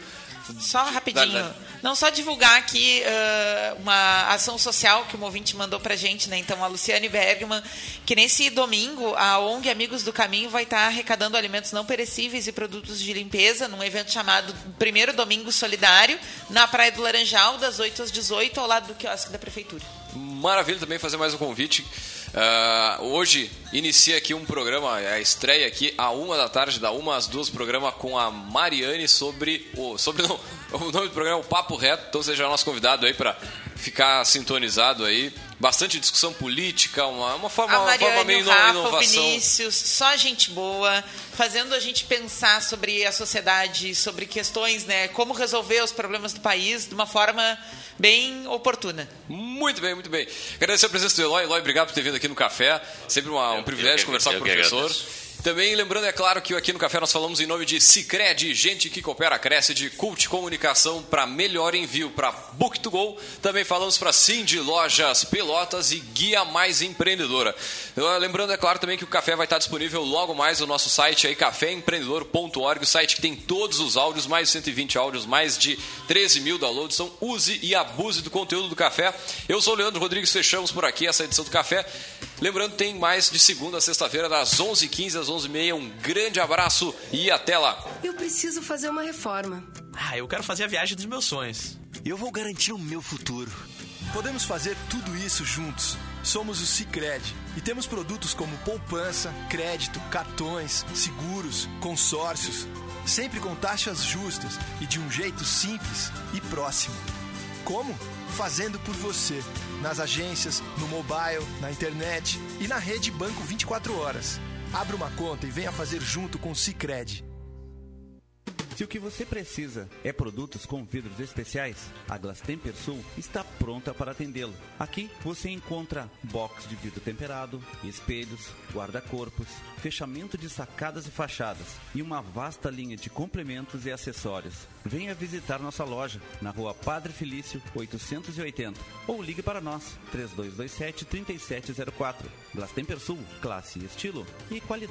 Só rapidinho. Dá. Não só divulgar aqui uh, uma ação social que o ouvinte mandou pra gente, né? Então, a Luciane Bergman, que nesse domingo, a ONG Amigos do Caminho vai estar arrecadando alimentos não perecíveis e produtos de limpeza num evento chamado Primeiro Domingo Solidário, na Praia do Laranjal, das 8 às 18, ao lado do quiosque da Prefeitura. Maravilha também fazer mais um convite. Uh, hoje inicia aqui um programa, a estreia aqui, a uma da tarde, da uma às duas, programa com a Mariane sobre o. Sobre não, [laughs] o nome do programa é o Papo Reto, então seja nosso convidado aí para ficar sintonizado aí. Bastante discussão política, uma, uma forma, a uma forma meio o Rafa, inovação. O Vinícius, só gente boa, fazendo a gente pensar sobre a sociedade, sobre questões, né? Como resolver os problemas do país de uma forma bem oportuna. Muito bem, muito bem. Agradecer a presença do Eloy. Eloy, obrigado por ter vindo aqui no café. Sempre uma, um privilégio conversar com o professor. Também lembrando, é claro, que aqui no Café nós falamos em nome de Cicred, gente que coopera, cresce, de Cult Comunicação para melhor envio para Book2Go. Também falamos para Cindy Lojas Pelotas e Guia Mais Empreendedora. Lembrando, é claro, também que o café vai estar disponível logo mais no nosso site aí, caféempreendedor.org, o site que tem todos os áudios, mais de 120 áudios, mais de 13 mil downloads. Então use e abuse do conteúdo do café. Eu sou o Leandro Rodrigues, fechamos por aqui essa edição do café. Lembrando, tem mais de segunda a sexta-feira, das 11h15 às 11h30. Um grande abraço e até lá. Eu preciso fazer uma reforma. Ah, eu quero fazer a viagem dos meus sonhos. Eu vou garantir o meu futuro. Podemos fazer tudo isso juntos. Somos o Cicred e temos produtos como poupança, crédito, cartões, seguros, consórcios, sempre com taxas justas e de um jeito simples e próximo. Como? Fazendo por você, nas agências, no mobile, na internet e na rede Banco 24 horas. Abra uma conta e venha fazer junto com o Cicred. Se o que você precisa é produtos com vidros especiais, a Glastemper Sul está pronta para atendê-lo. Aqui você encontra box de vidro temperado, espelhos, guarda-corpos, fechamento de sacadas e fachadas e uma vasta linha de complementos e acessórios. Venha visitar nossa loja na rua Padre Felício 880 ou ligue para nós 3227 3704. Glastemper Sul, classe, estilo e qualidade.